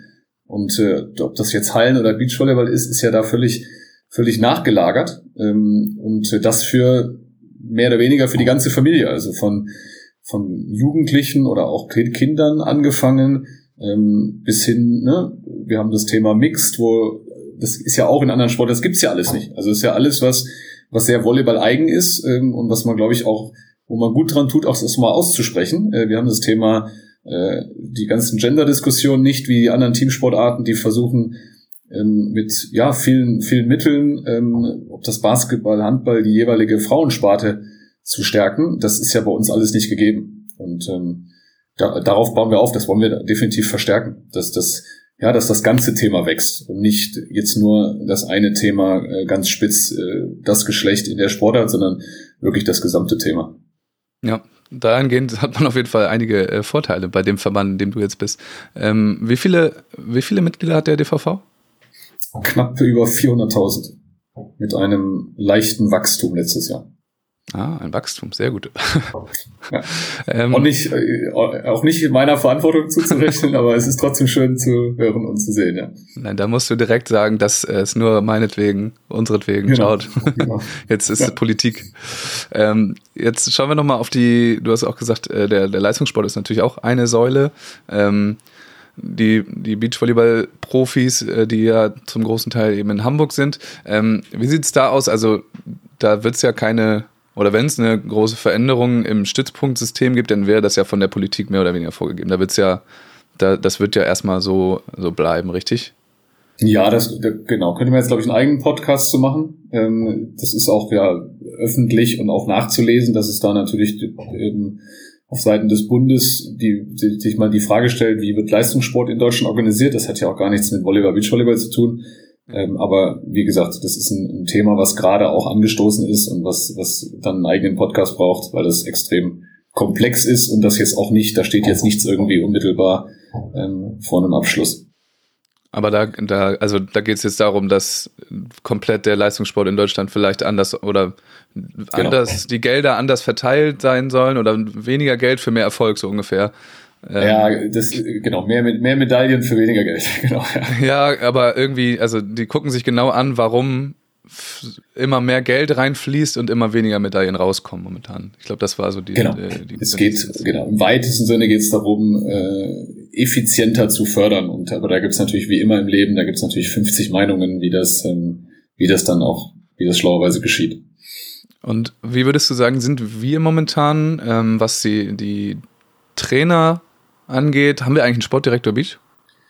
Und äh, ob das jetzt Hallen oder Beachvolleyball ist, ist ja da völlig, völlig nachgelagert. Ähm, und das für mehr oder weniger für die ganze Familie, also von, von Jugendlichen oder auch Kindern angefangen, ähm, bis hin, ne, wir haben das Thema Mixed, wo das ist ja auch in anderen Sporten, das gibt's ja alles nicht. Also ist ja alles, was, was sehr Volleyball eigen ist ähm, und was man, glaube ich, auch, wo man gut dran tut, auch das mal auszusprechen. Äh, wir haben das Thema äh, die ganzen Gender-Diskussionen nicht wie die anderen Teamsportarten, die versuchen ähm, mit ja vielen vielen Mitteln, ähm, ob das Basketball, Handball, die jeweilige Frauensparte zu stärken. Das ist ja bei uns alles nicht gegeben und ähm, da, darauf bauen wir auf. Das wollen wir definitiv verstärken, dass das ja, dass das ganze Thema wächst und nicht jetzt nur das eine Thema äh, ganz spitz äh, das Geschlecht in der Sportart, sondern wirklich das gesamte Thema. Ja, dahingehend hat man auf jeden Fall einige äh, Vorteile bei dem Verband, in dem du jetzt bist. Ähm, wie viele, wie viele Mitglieder hat der DVV? Knapp über 400.000 mit einem leichten Wachstum letztes Jahr. Ah, ein Wachstum, sehr gut. Ja. [laughs] ähm, auch, nicht, äh, auch nicht in meiner Verantwortung zuzurechnen, [laughs] aber es ist trotzdem schön zu hören und zu sehen, ja. Nein, da musst du direkt sagen, dass es nur meinetwegen, unseretwegen genau. schaut. Genau. [laughs] Jetzt ist ja. Politik. Ähm, jetzt schauen wir nochmal auf die, du hast auch gesagt, äh, der, der Leistungssport ist natürlich auch eine Säule. Ähm, die, die Beachvolleyball-Profis, äh, die ja zum großen Teil eben in Hamburg sind. Ähm, wie sieht's da aus? Also da wird's ja keine oder wenn es eine große Veränderung im Stützpunktsystem gibt, dann wäre das ja von der Politik mehr oder weniger vorgegeben. Da wird's ja, da, das wird ja erstmal so, so bleiben, richtig? Ja, das genau. Könnte man jetzt, glaube ich, einen eigenen Podcast zu machen. Ähm, das ist auch ja öffentlich und auch nachzulesen, dass es da natürlich ähm, auf Seiten des Bundes die, die, sich mal die Frage stellt, wie wird Leistungssport in Deutschland organisiert. Das hat ja auch gar nichts mit Volleyball, Beachvolleyball zu tun. Ähm, aber wie gesagt, das ist ein, ein, Thema, was gerade auch angestoßen ist und was, was dann einen eigenen Podcast braucht, weil das extrem komplex ist und das jetzt auch nicht, da steht jetzt nichts irgendwie unmittelbar ähm, vor einem Abschluss. Aber da, da, also da geht es jetzt darum, dass komplett der Leistungssport in Deutschland vielleicht anders oder genau. anders die Gelder anders verteilt sein sollen oder weniger Geld für mehr Erfolg so ungefähr. Ähm, ja, das genau mehr mehr Medaillen für weniger Geld. [laughs] genau. Ja. ja, aber irgendwie, also die gucken sich genau an, warum immer mehr Geld reinfließt und immer weniger Medaillen rauskommen momentan. Ich glaube, das war so die. Genau. Äh, die es geht genau im weitesten Sinne geht es darum, äh, effizienter zu fördern. Und aber da gibt es natürlich wie immer im Leben, da gibt es natürlich 50 Meinungen, wie das, ähm, wie das dann auch, wie das schlauerweise geschieht. Und wie würdest du sagen, sind wir momentan, ähm, was die, die Trainer angeht, haben wir eigentlich einen Sportdirektor Beach?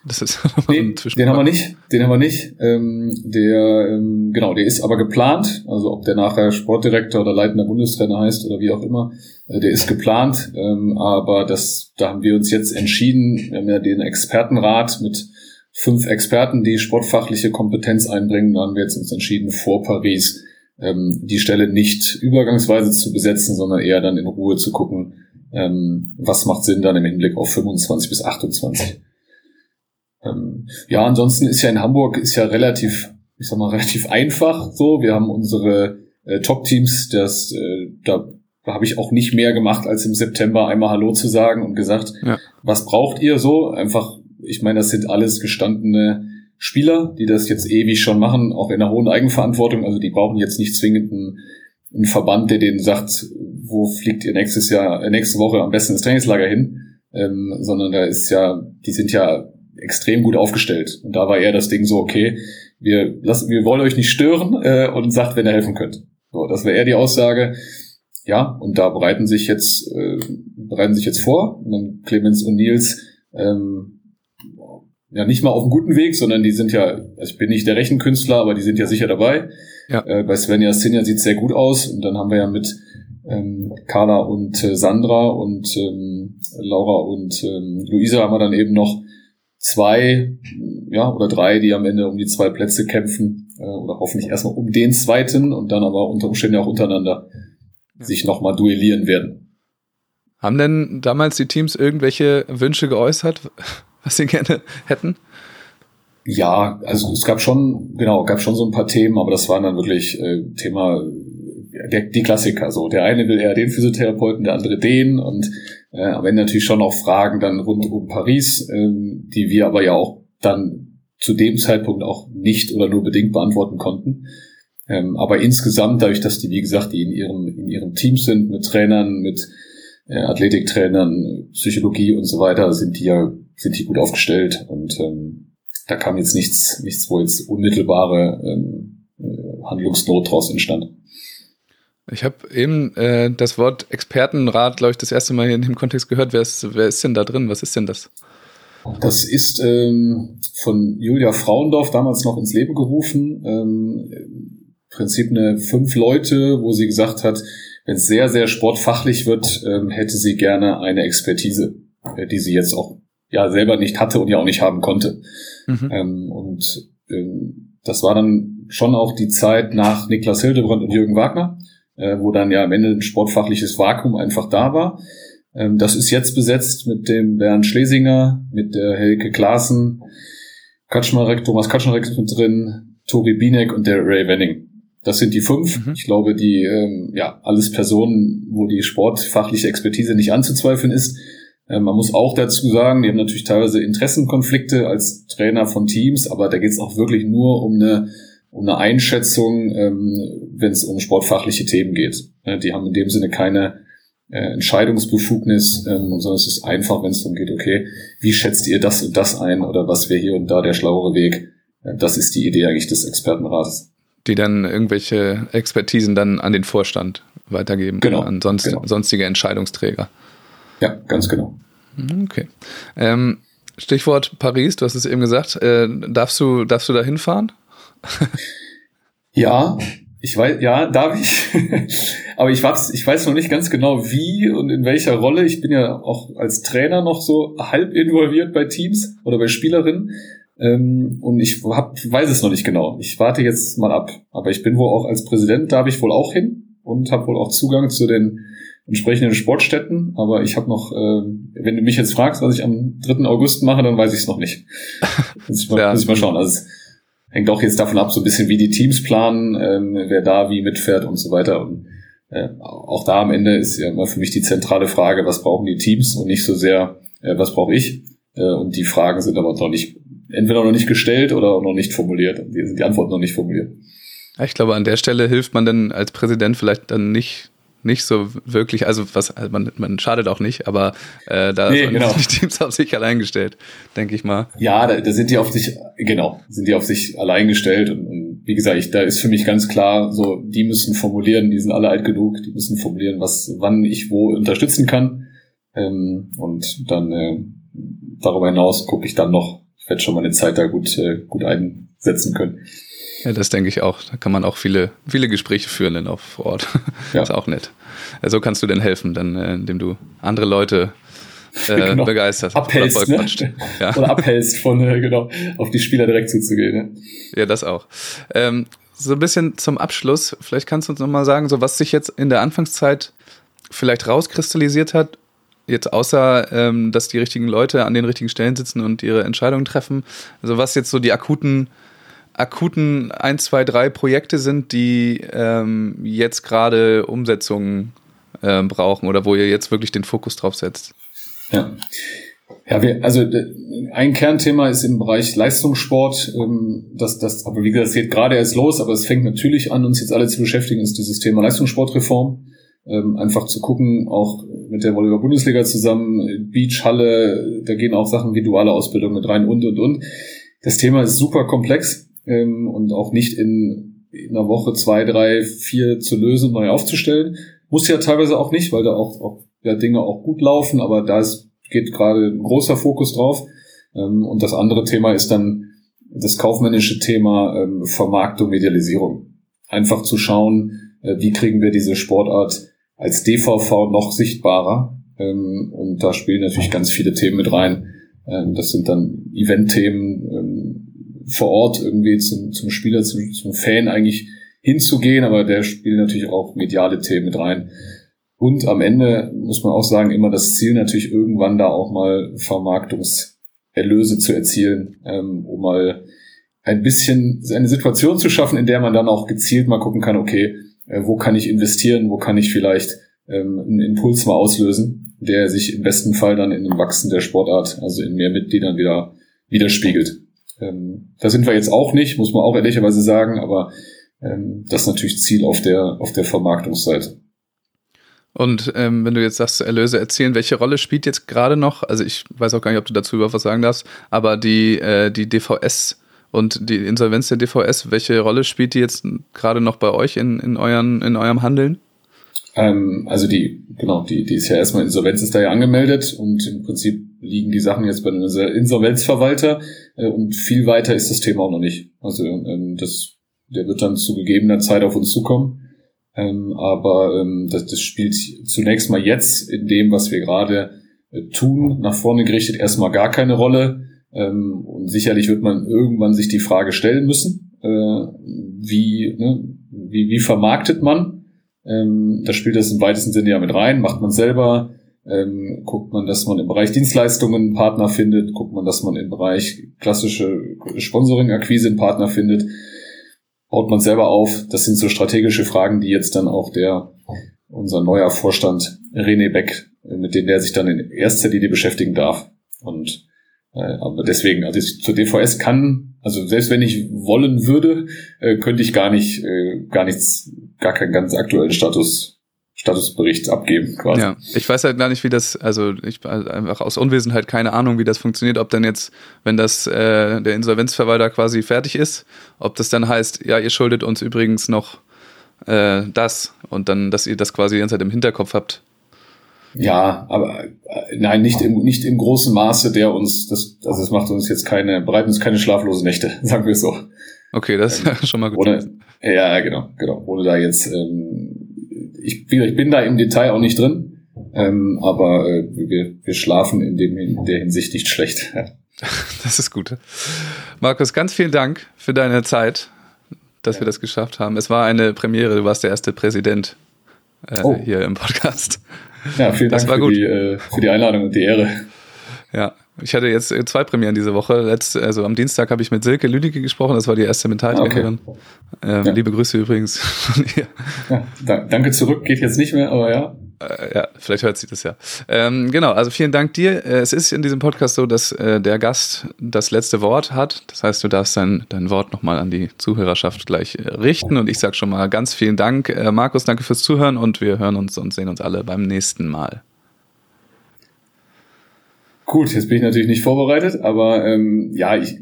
Das ist [laughs] nee, den haben wir nicht, den haben wir nicht. Ähm, der ähm, genau, der ist aber geplant. Also ob der nachher Sportdirektor oder leitender Bundestrainer heißt oder wie auch immer, äh, der ist geplant. Ähm, aber das, da haben wir uns jetzt entschieden. Wir haben ja den Expertenrat mit fünf Experten, die sportfachliche Kompetenz einbringen. Da haben wir jetzt uns entschieden vor Paris ähm, die Stelle nicht übergangsweise zu besetzen, sondern eher dann in Ruhe zu gucken, ähm, was macht Sinn dann im Hinblick auf 25 bis 28. Ähm, ja, ansonsten ist ja in Hamburg ist ja relativ, ich sag mal, [laughs] relativ einfach so. Wir haben unsere äh, Top-Teams, das, äh, da habe ich auch nicht mehr gemacht, als im September einmal Hallo zu sagen und gesagt, ja. was braucht ihr so? Einfach, ich meine, das sind alles gestandene Spieler, die das jetzt ewig schon machen, auch in einer hohen Eigenverantwortung. Also die brauchen jetzt nicht zwingend einen, einen Verband, der denen sagt, wo fliegt ihr nächstes Jahr, äh, nächste Woche am besten ins Trainingslager hin, ähm, sondern da ist ja, die sind ja extrem gut aufgestellt. Und da war eher das Ding so, okay, wir lassen, wir wollen euch nicht stören äh, und sagt, wenn ihr helfen könnt. So, das wäre eher die Aussage. Ja, und da bereiten sich jetzt, äh, bereiten sich jetzt vor. Und dann Clemens und Nils ähm, ja nicht mal auf einem guten Weg, sondern die sind ja, also ich bin nicht der Rechenkünstler, aber die sind ja sicher dabei. Ja. Äh, bei Svenja Sinja sieht sehr gut aus. Und dann haben wir ja mit ähm, Carla und äh, Sandra und ähm, Laura und ähm, Luisa haben wir dann eben noch zwei, ja, oder drei, die am Ende um die zwei Plätze kämpfen, äh, oder hoffentlich erstmal um den zweiten und dann aber unter Umständen auch untereinander ja. sich nochmal duellieren werden. Haben denn damals die Teams irgendwelche Wünsche geäußert, [laughs] was sie gerne hätten? Ja, also es gab schon, genau, gab schon so ein paar Themen, aber das waren dann wirklich äh, Thema der, die Klassiker. So, der eine will eher den Physiotherapeuten, der andere den und äh, am natürlich schon auch Fragen dann rund um Paris, ähm, die wir aber ja auch dann zu dem Zeitpunkt auch nicht oder nur bedingt beantworten konnten. Ähm, aber insgesamt, dadurch, dass die, wie gesagt, die in ihrem, in ihrem Team sind, mit Trainern, mit äh, Athletiktrainern, Psychologie und so weiter, sind die ja, sind die gut aufgestellt und ähm, da kam jetzt nichts, nichts, wo jetzt unmittelbare ähm, äh, Handlungsnot draus entstand. Ich habe eben äh, das Wort Expertenrat, glaube ich, das erste Mal hier in dem Kontext gehört. Wer ist, wer ist denn da drin? Was ist denn das? Das ist ähm, von Julia Frauendorf damals noch ins Leben gerufen. Ähm, Im Prinzip eine fünf Leute, wo sie gesagt hat, wenn es sehr, sehr sportfachlich wird, ähm, hätte sie gerne eine Expertise, äh, die sie jetzt auch ja selber nicht hatte und ja auch nicht haben konnte. Mhm. Ähm, und ähm, das war dann schon auch die Zeit nach Niklas Hildebrand und Jürgen Wagner äh, wo dann ja am Ende ein sportfachliches Vakuum einfach da war. Ähm, das ist jetzt besetzt mit dem Bernd Schlesinger, mit der Helke Klaassen, Kaczmarek, Thomas Kaczmarek ist mit drin, Tori Binek und der Ray Wenning. Das sind die fünf. Mhm. Ich glaube, die, ähm, ja, alles Personen, wo die sportfachliche Expertise nicht anzuzweifeln ist. Äh, man muss auch dazu sagen, die haben natürlich teilweise Interessenkonflikte als Trainer von Teams, aber da geht es auch wirklich nur um eine um eine Einschätzung, ähm, wenn es um sportfachliche Themen geht. Ja, die haben in dem Sinne keine äh, Entscheidungsbefugnis, ähm, sondern es ist einfach, wenn es darum geht, okay, wie schätzt ihr das und das ein oder was wäre hier und da der schlauere Weg? Äh, das ist die Idee eigentlich des Expertenrates. Die dann irgendwelche Expertisen dann an den Vorstand weitergeben, genau, an sonst, genau. sonstige Entscheidungsträger. Ja, ganz genau. Okay. Ähm, Stichwort Paris, du hast es eben gesagt. Äh, darfst du, darfst du da hinfahren? [laughs] ja, ich weiß, ja, darf ich. [laughs] Aber ich weiß, ich weiß noch nicht ganz genau, wie und in welcher Rolle. Ich bin ja auch als Trainer noch so halb involviert bei Teams oder bei Spielerinnen. Ähm, und ich hab, weiß es noch nicht genau. Ich warte jetzt mal ab. Aber ich bin wohl auch als Präsident, darf ich wohl auch hin und habe wohl auch Zugang zu den entsprechenden Sportstätten. Aber ich habe noch, äh, wenn du mich jetzt fragst, was ich am 3. August mache, dann weiß ich es noch nicht. [laughs] Muss ich mal, ja. muss ich mal schauen. Also hängt auch jetzt davon ab, so ein bisschen wie die Teams planen, ähm, wer da wie mitfährt und so weiter. Und äh, auch da am Ende ist ja immer für mich die zentrale Frage, was brauchen die Teams und nicht so sehr, äh, was brauche ich. Äh, und die Fragen sind aber noch nicht, entweder noch nicht gestellt oder noch nicht formuliert. Die die Antworten noch nicht formuliert. Ich glaube, an der Stelle hilft man dann als Präsident vielleicht dann nicht nicht so wirklich, also was, also man, man schadet auch nicht, aber äh, da nee, sind genau. [laughs] die Teams auf sich allein gestellt, denke ich mal. Ja, da, da sind die auf sich, genau, sind die auf sich allein gestellt und, und wie gesagt, ich, da ist für mich ganz klar, so, die müssen formulieren, die sind alle alt genug, die müssen formulieren, was, wann ich wo unterstützen kann. Ähm, und dann äh, darüber hinaus gucke ich dann noch, ich werde schon meine Zeit da gut, äh, gut einsetzen können. Ja, das denke ich auch. Da kann man auch viele, viele Gespräche führen dann auch vor Ort. [laughs] Ja. ist auch nett. So also kannst du denn helfen, dann, äh, indem du andere Leute [laughs] äh, genau. begeisterst. Abhältst, ne? [laughs] ja. Oder abhältst von, äh, genau, auf die Spieler direkt zuzugehen. Ne? Ja, das auch. Ähm, so ein bisschen zum Abschluss, vielleicht kannst du uns nochmal sagen, so was sich jetzt in der Anfangszeit vielleicht rauskristallisiert hat, jetzt außer, ähm, dass die richtigen Leute an den richtigen Stellen sitzen und ihre Entscheidungen treffen, also was jetzt so die akuten akuten 1, 2, 3 Projekte sind, die ähm, jetzt gerade Umsetzungen äh, brauchen oder wo ihr jetzt wirklich den Fokus drauf setzt? Ja. Ja, wir, also ein Kernthema ist im Bereich Leistungssport. Ähm, das, das, aber wie gesagt, es geht gerade erst los, aber es fängt natürlich an, uns jetzt alle zu beschäftigen, ist dieses Thema Leistungssportreform. Ähm, einfach zu gucken, auch mit der Volleyball-Bundesliga zusammen, Beachhalle, da gehen auch Sachen wie duale Ausbildung mit rein und und und. Das Thema ist super komplex ähm, und auch nicht in, in einer Woche zwei, drei, vier zu lösen neu aufzustellen. Muss ja teilweise auch nicht, weil da auch, auch ja, Dinge auch gut laufen, aber da ist, geht gerade ein großer Fokus drauf. Ähm, und das andere Thema ist dann das kaufmännische Thema ähm, Vermarktung, Medialisierung. Einfach zu schauen, äh, wie kriegen wir diese Sportart als DVV noch sichtbarer. Ähm, und da spielen natürlich ganz viele Themen mit rein. Ähm, das sind dann Event-Themen, ähm, vor Ort irgendwie zum, zum Spieler, zum, zum Fan eigentlich hinzugehen, aber der spielt natürlich auch mediale Themen mit rein. Und am Ende muss man auch sagen, immer das Ziel natürlich irgendwann da auch mal Vermarktungserlöse zu erzielen, ähm, um mal ein bisschen eine Situation zu schaffen, in der man dann auch gezielt mal gucken kann, okay, äh, wo kann ich investieren, wo kann ich vielleicht ähm, einen Impuls mal auslösen, der sich im besten Fall dann in dem Wachsen der Sportart, also in mehr Mitgliedern wieder widerspiegelt. Ähm, da sind wir jetzt auch nicht, muss man auch ehrlicherweise sagen, aber ähm, das ist natürlich Ziel auf der, auf der Vermarktungsseite. Und ähm, wenn du jetzt sagst, Erlöse erzielen, welche Rolle spielt jetzt gerade noch, also ich weiß auch gar nicht, ob du dazu überhaupt was sagen darfst, aber die, äh, die DVS und die Insolvenz der DVS, welche Rolle spielt die jetzt gerade noch bei euch in, in, euren, in eurem Handeln? Ähm, also die, genau, die, die ist ja erstmal Insolvenz ist da ja angemeldet und im Prinzip liegen die Sachen jetzt bei einem Insolvenzverwalter äh, und viel weiter ist das Thema auch noch nicht. Also ähm, das, der wird dann zu gegebener Zeit auf uns zukommen. Ähm, aber ähm, das, das spielt zunächst mal jetzt in dem, was wir gerade äh, tun, nach vorne gerichtet erstmal gar keine Rolle. Ähm, und sicherlich wird man irgendwann sich die Frage stellen müssen, äh, wie, ne, wie, wie vermarktet man? Ähm, da spielt das im weitesten Sinne ja mit rein. Macht man selber? Ähm, guckt man, dass man im Bereich Dienstleistungen einen Partner findet? Guckt man, dass man im Bereich klassische Sponsoring-Akquise einen Partner findet? baut man selber auf? Das sind so strategische Fragen, die jetzt dann auch der, unser neuer Vorstand René Beck, mit denen der sich dann in erster Linie beschäftigen darf. Und äh, aber deswegen, also ich, zur DVS kann, also selbst wenn ich wollen würde, äh, könnte ich gar nicht, äh, gar nichts, gar keinen ganz aktuellen Status Statusbericht abgeben quasi. Ja, ich weiß halt gar nicht, wie das, also ich also einfach aus Unwesenheit keine Ahnung, wie das funktioniert, ob dann jetzt, wenn das äh, der Insolvenzverwalter quasi fertig ist, ob das dann heißt, ja, ihr schuldet uns übrigens noch äh, das und dann, dass ihr das quasi die ganze Zeit im Hinterkopf habt. Ja, aber äh, nein, nicht im, nicht im großen Maße, der uns, das, also es macht uns jetzt keine, bereiten uns keine schlaflosen Nächte, [laughs] sagen wir so. Okay, das ist ähm, schon mal gut. Ohne, ja, genau, genau. Ohne da jetzt ähm, ich, ich bin da im Detail auch nicht drin, ähm, aber äh, wir, wir schlafen in, dem, in der Hinsicht nicht schlecht. [laughs] Das ist gut. Markus, ganz vielen Dank für deine Zeit, dass ja. wir das geschafft haben. Es war eine Premiere, du warst der erste Präsident äh, oh. hier im Podcast. Ja, vielen das Dank für, Die, äh, für die Einladung und die Ehre. Ja, ich hatte jetzt äh, zwei Premieren diese Woche. Letzt, also am Dienstag habe ich mit Silke Lüdecke gesprochen, das war die erste Mentaltrainerin. Okay. Ähm, ja. Liebe Grüße übrigens von ihr. Ja, danke zurück, geht jetzt nicht mehr, aber ja. Äh, ja, vielleicht hört sie das ja. Ähm, genau, also vielen Dank dir. Äh, es ist in diesem Podcast so, dass äh, der Gast das letzte Wort hat. Das heißt, du darfst dein, dein Wort nochmal an die Zuhörerschaft gleich richten. Und ich sage schon mal ganz vielen Dank. Äh, Markus, danke fürs Zuhören und wir hören uns und sehen uns alle beim nächsten Mal. Gut, jetzt bin ich natürlich nicht vorbereitet, aber ähm, ja, ich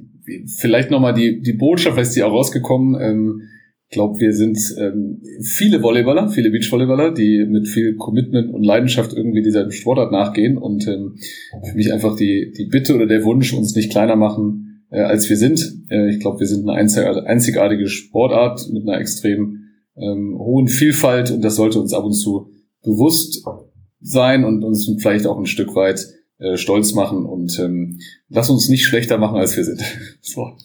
vielleicht nochmal die, die Botschaft, vielleicht ist die auch rausgekommen. Ähm, ich glaube, wir sind ähm, viele Volleyballer, viele Beachvolleyballer, die mit viel Commitment und Leidenschaft irgendwie dieser Sportart nachgehen und ähm, für mich einfach die, die Bitte oder der Wunsch, uns nicht kleiner machen, äh, als wir sind. Äh, ich glaube, wir sind eine einzigartige Sportart mit einer extrem ähm, hohen Vielfalt und das sollte uns ab und zu bewusst sein und uns vielleicht auch ein Stück weit stolz machen und ähm, lass uns nicht schlechter machen, als wir sind. [laughs] so.